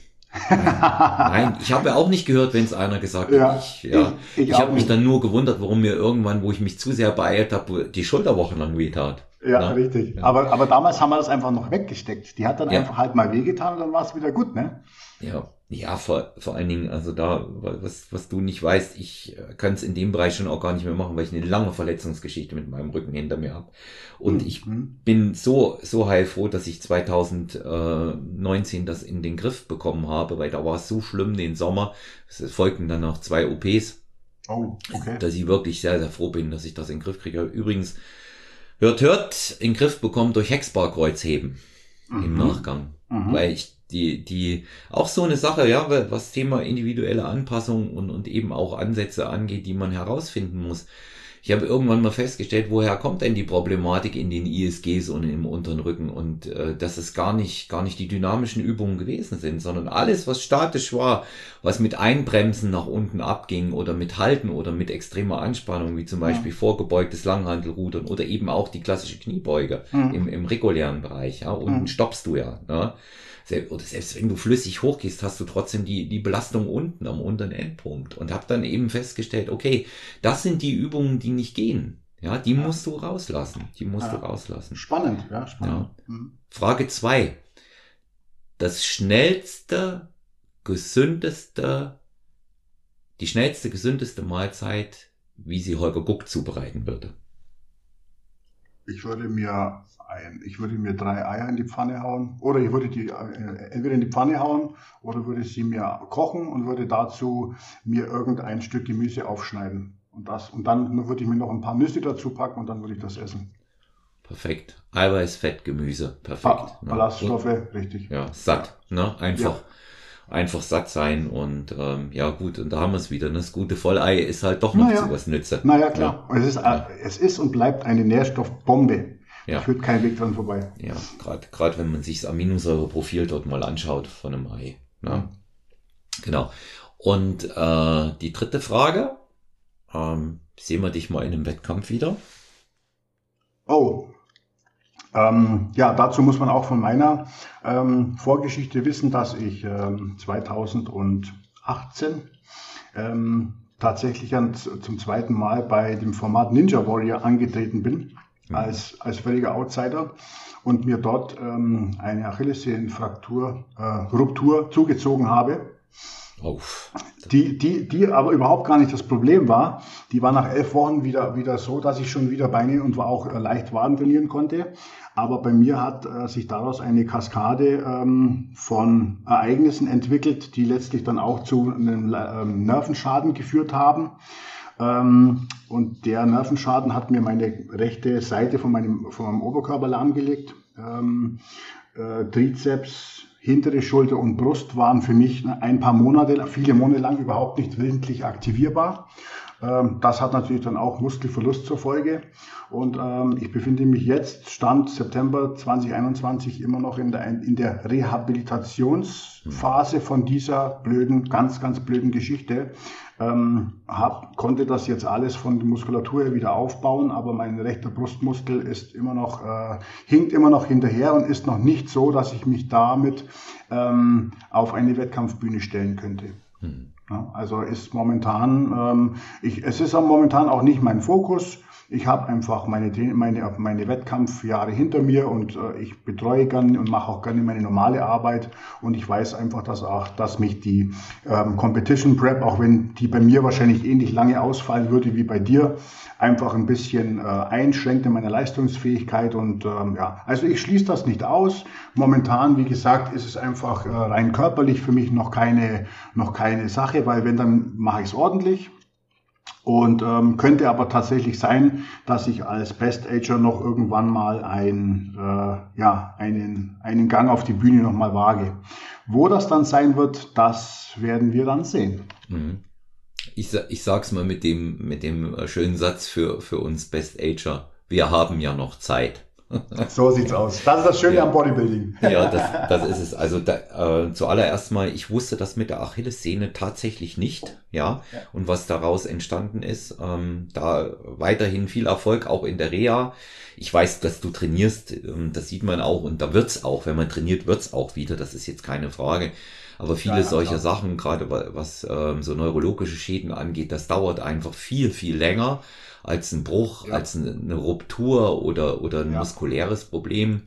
A: Nein, ich habe ja auch nicht gehört, wenn es einer gesagt ja, hat. Ich, ja. ich, ich, ich habe mich dann nur gewundert, warum mir irgendwann, wo ich mich zu sehr beeilt habe, die Schulter wochenlang wehtat.
B: Ja, Na? richtig. Ja. Aber, aber damals haben wir das einfach noch weggesteckt. Die hat dann ja. einfach halt mal wehgetan und dann war es wieder gut, ne?
A: Ja, ja, vor, vor allen Dingen, also da, was, was du nicht weißt, ich äh, kann es in dem Bereich schon auch gar nicht mehr machen, weil ich eine lange Verletzungsgeschichte mit meinem Rücken hinter mir habe. Und mhm. ich bin so, so heilfroh, dass ich 2019 das in den Griff bekommen habe, weil da war es so schlimm den Sommer. Es folgten dann noch zwei OPs. Oh, okay. Dass ich wirklich sehr, sehr froh bin, dass ich das in den Griff kriege. Übrigens, hört, hört, in den Griff bekommen durch Hexbar-Kreuzheben mhm. im Nachgang. Mhm. Weil ich die, die, auch so eine Sache, ja, was Thema individuelle Anpassung und, und eben auch Ansätze angeht, die man herausfinden muss. Ich habe irgendwann mal festgestellt, woher kommt denn die Problematik in den ISGs und im unteren Rücken und äh, dass es gar nicht, gar nicht die dynamischen Übungen gewesen sind, sondern alles, was statisch war, was mit Einbremsen nach unten abging oder mit Halten oder mit extremer Anspannung, wie zum Beispiel ja. vorgebeugtes Langhandelrudern oder eben auch die klassische Kniebeuge mhm. im, im regulären Bereich, ja, unten mhm. stoppst du ja, ne? Oder selbst wenn du flüssig hochgehst, hast du trotzdem die, die Belastung unten am unteren Endpunkt und habe dann eben festgestellt, okay, das sind die Übungen, die nicht gehen. Ja, die ja. musst du rauslassen. Die musst ja. du rauslassen.
B: Spannend, ja, spannend.
A: Ja. Mhm. Frage zwei: Das schnellste, gesündeste, die schnellste, gesündeste Mahlzeit, wie sie Holger Guck zubereiten würde.
B: Ich würde mir ein, ich würde mir drei Eier in die Pfanne hauen oder ich würde die äh, entweder in die Pfanne hauen oder würde sie mir kochen und würde dazu mir irgendein Stück Gemüse aufschneiden. Und, das, und dann würde ich mir noch ein paar Nüsse dazu packen und dann würde ich das essen.
A: Perfekt. Eiweiß, Fett, Gemüse. Perfekt.
B: ne? Ballaststoffe, und, richtig.
A: Ja, satt. Ne? Einfach. Ja einfach satt sein und ähm, ja gut, und da haben wir es wieder. Ne? Das gute Vollei ist halt doch noch naja. zu was nütze.
B: Naja, klar. Ja. Es, ist, äh, es ist und bleibt eine Nährstoffbombe. Ja. Da führt kein Weg dran vorbei.
A: Ja, gerade wenn man sich das Aminosäureprofil dort mal anschaut von einem Ei. Ne? Genau. Und äh, die dritte Frage, ähm, sehen wir dich mal in einem Wettkampf wieder?
B: Oh, ähm, ja, dazu muss man auch von meiner ähm, Vorgeschichte wissen, dass ich ähm, 2018 ähm, tatsächlich an, zum zweiten Mal bei dem Format Ninja Warrior angetreten bin. Als, als völliger Outsider und mir dort ähm, eine Achillessehnenfraktur, äh, Ruptur zugezogen habe. Auf. Die, die, die aber überhaupt gar nicht das Problem war. Die war nach elf Wochen wieder, wieder so, dass ich schon wieder Beine und auch äh, leicht Waden trainieren konnte. Aber bei mir hat äh, sich daraus eine Kaskade ähm, von Ereignissen entwickelt, die letztlich dann auch zu einem ähm, Nervenschaden geführt haben. Ähm, und der Nervenschaden hat mir meine rechte Seite von meinem, von meinem Oberkörper lahmgelegt. Ähm, äh, Trizeps, hintere Schulter und Brust waren für mich ein paar Monate, viele Monate lang überhaupt nicht willentlich aktivierbar. Ähm, das hat natürlich dann auch Muskelverlust zur Folge. Und ähm, ich befinde mich jetzt, Stand September 2021, immer noch in der, in der Rehabilitationsphase von dieser blöden, ganz, ganz blöden Geschichte. Ähm, hab, konnte das jetzt alles von der Muskulatur her wieder aufbauen, aber mein rechter Brustmuskel ist immer noch, äh, hinkt immer noch hinterher und ist noch nicht so, dass ich mich damit ähm, auf eine Wettkampfbühne stellen könnte. Mhm. Ja, also ist momentan, ähm, ich, es ist momentan auch nicht mein Fokus. Ich habe einfach meine, meine, meine Wettkampfjahre hinter mir und äh, ich betreue gerne und mache auch gerne meine normale Arbeit. Und ich weiß einfach, dass auch, dass mich die ähm, Competition Prep, auch wenn die bei mir wahrscheinlich ähnlich lange ausfallen würde wie bei dir, einfach ein bisschen äh, einschränkt in meiner Leistungsfähigkeit. Und ähm, ja, also ich schließe das nicht aus. Momentan, wie gesagt, ist es einfach äh, rein körperlich für mich noch keine, noch keine Sache, weil wenn, dann mache ich es ordentlich. Und ähm, könnte aber tatsächlich sein, dass ich als Best Ager noch irgendwann mal ein, äh, ja, einen, einen Gang auf die Bühne nochmal wage. Wo das dann sein wird, das werden wir dann sehen. Mhm.
A: Ich, ich sag's mal mit dem, mit dem äh, schönen Satz für, für uns Best Ager. Wir haben ja noch Zeit.
B: so sieht's aus. Das ist das Schöne ja. am Bodybuilding.
A: ja, das, das ist es. Also da, äh, zuallererst mal, ich wusste das mit der Achillessehne tatsächlich nicht, ja. ja. Und was daraus entstanden ist, ähm, da weiterhin viel Erfolg auch in der Reha. Ich weiß, dass du trainierst, ähm, das sieht man auch und da wird's auch, wenn man trainiert, wird's auch wieder. Das ist jetzt keine Frage. Aber viele ja, solcher klar. Sachen, gerade was ähm, so neurologische Schäden angeht, das dauert einfach viel, viel länger als ein Bruch, ja. als eine Ruptur oder, oder ein ja. muskuläres Problem,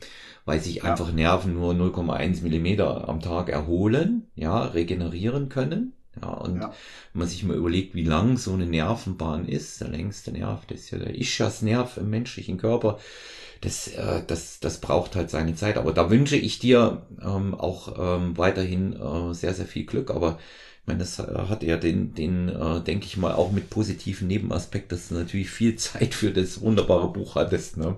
A: weil sich einfach Nerven nur 0,1 Millimeter am Tag erholen, ja, regenerieren können. Ja, und ja. wenn man sich mal überlegt, wie lang so eine Nervenbahn ist, der längste Nerv, das ist ja der Ischiasnerv im menschlichen Körper, das, äh, das, das braucht halt seine Zeit. Aber da wünsche ich dir ähm, auch ähm, weiterhin äh, sehr, sehr viel Glück. Aber ich meine, das hat ja den, den äh, denke ich mal, auch mit positiven Nebenaspekt, dass du natürlich viel Zeit für das wunderbare Buch hattest. Ne?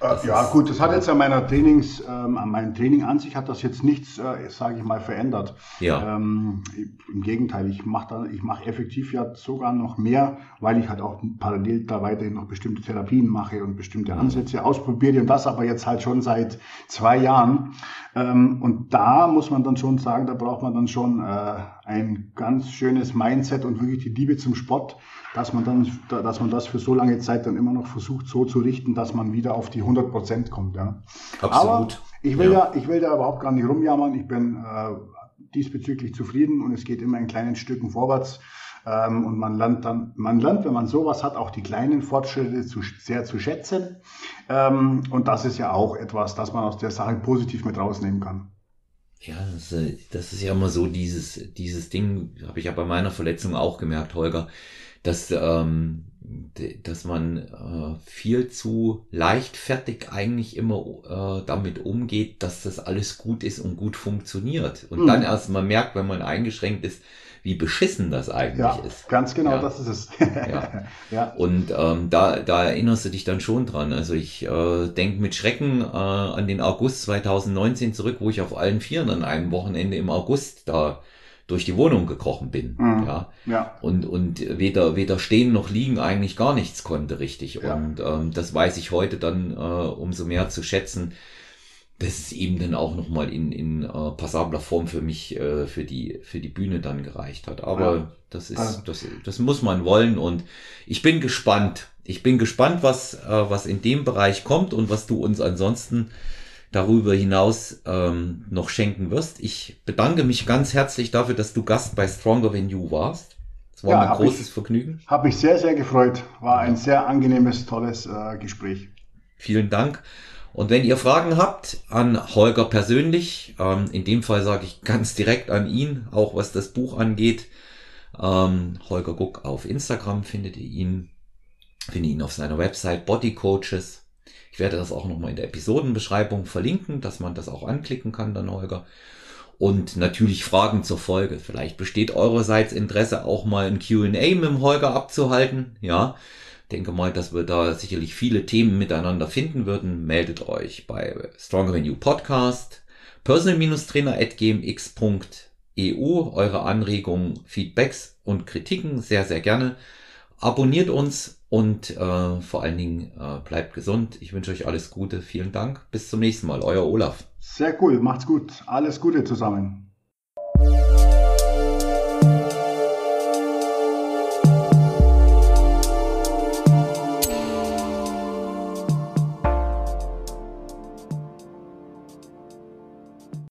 B: Äh, ja, gut, das hat jetzt an meiner Trainings, ähm, an meinem Training an sich hat das jetzt nichts, äh, sage ich mal, verändert. Ja. Ähm, Im Gegenteil, ich mache ich mache effektiv ja sogar noch mehr, weil ich halt auch parallel da weiterhin noch bestimmte Therapien mache und bestimmte mhm. Ansätze ausprobiere und das aber jetzt halt schon seit zwei Jahren. Ähm, und da muss man dann schon sagen, da braucht man dann schon äh, ein ganz schönes Mindset und wirklich die Liebe zum Sport, dass man dann, dass man das für so lange Zeit dann immer noch versucht, so zu richten, dass man wieder auf die 100 Prozent kommt. Ja. Absolut. Aber ich will ja. da, ich will da überhaupt gar nicht rumjammern. Ich bin äh, diesbezüglich zufrieden und es geht immer in kleinen Stücken vorwärts. Ähm, und man lernt dann, man lernt, wenn man sowas hat, auch die kleinen Fortschritte zu, sehr zu schätzen. Ähm, und das ist ja auch etwas, das man aus der Sache positiv mit rausnehmen kann.
A: Ja, das, äh, das ist ja immer so dieses, dieses Ding, habe ich ja bei meiner Verletzung auch gemerkt, Holger, dass, ähm, dass man äh, viel zu leichtfertig eigentlich immer äh, damit umgeht, dass das alles gut ist und gut funktioniert. Und mhm. dann erst mal merkt, wenn man eingeschränkt ist, wie beschissen das eigentlich ja, ist.
B: Ganz genau, ja. das ist es.
A: ja. ja. Und ähm, da, da erinnerst du dich dann schon dran. Also ich äh, denke mit Schrecken äh, an den August 2019 zurück, wo ich auf allen Vieren an einem Wochenende im August da durch die Wohnung gekrochen bin. Mhm. Ja. ja. Und, und weder, weder stehen noch liegen eigentlich gar nichts konnte richtig. Ja. Und ähm, das weiß ich heute dann äh, umso mehr zu schätzen, dass es eben dann auch nochmal in, in äh, passabler Form für mich, äh, für die, für die Bühne dann gereicht hat. Aber ja. das ist, also. das, das muss man wollen und ich bin gespannt. Ich bin gespannt, was, äh, was in dem Bereich kommt und was du uns ansonsten darüber hinaus ähm, noch schenken wirst. Ich bedanke mich ganz herzlich dafür, dass du Gast bei Stronger Than You warst. Es war ja, ein großes ich, Vergnügen.
B: Habe mich sehr, sehr gefreut. War ein sehr angenehmes, tolles äh, Gespräch.
A: Vielen Dank. Und wenn ihr Fragen habt an Holger persönlich, ähm, in dem Fall sage ich ganz direkt an ihn, auch was das Buch angeht. Ähm, Holger Guck auf Instagram findet ihr ihn, findet ihn auf seiner Website Body Coaches. Ich werde das auch nochmal in der Episodenbeschreibung verlinken, dass man das auch anklicken kann, dann Holger. Und natürlich Fragen zur Folge. Vielleicht besteht eurerseits Interesse, auch mal ein Q&A mit dem Holger abzuhalten. Ja, denke mal, dass wir da sicherlich viele Themen miteinander finden würden. Meldet euch bei Stronger Than You Podcast, personal-trainer.gmx.eu, eure Anregungen, Feedbacks und Kritiken sehr, sehr gerne. Abonniert uns und äh, vor allen Dingen äh, bleibt gesund. Ich wünsche euch alles Gute. Vielen Dank. Bis zum nächsten Mal. Euer Olaf.
B: Sehr cool. Macht's gut. Alles Gute zusammen.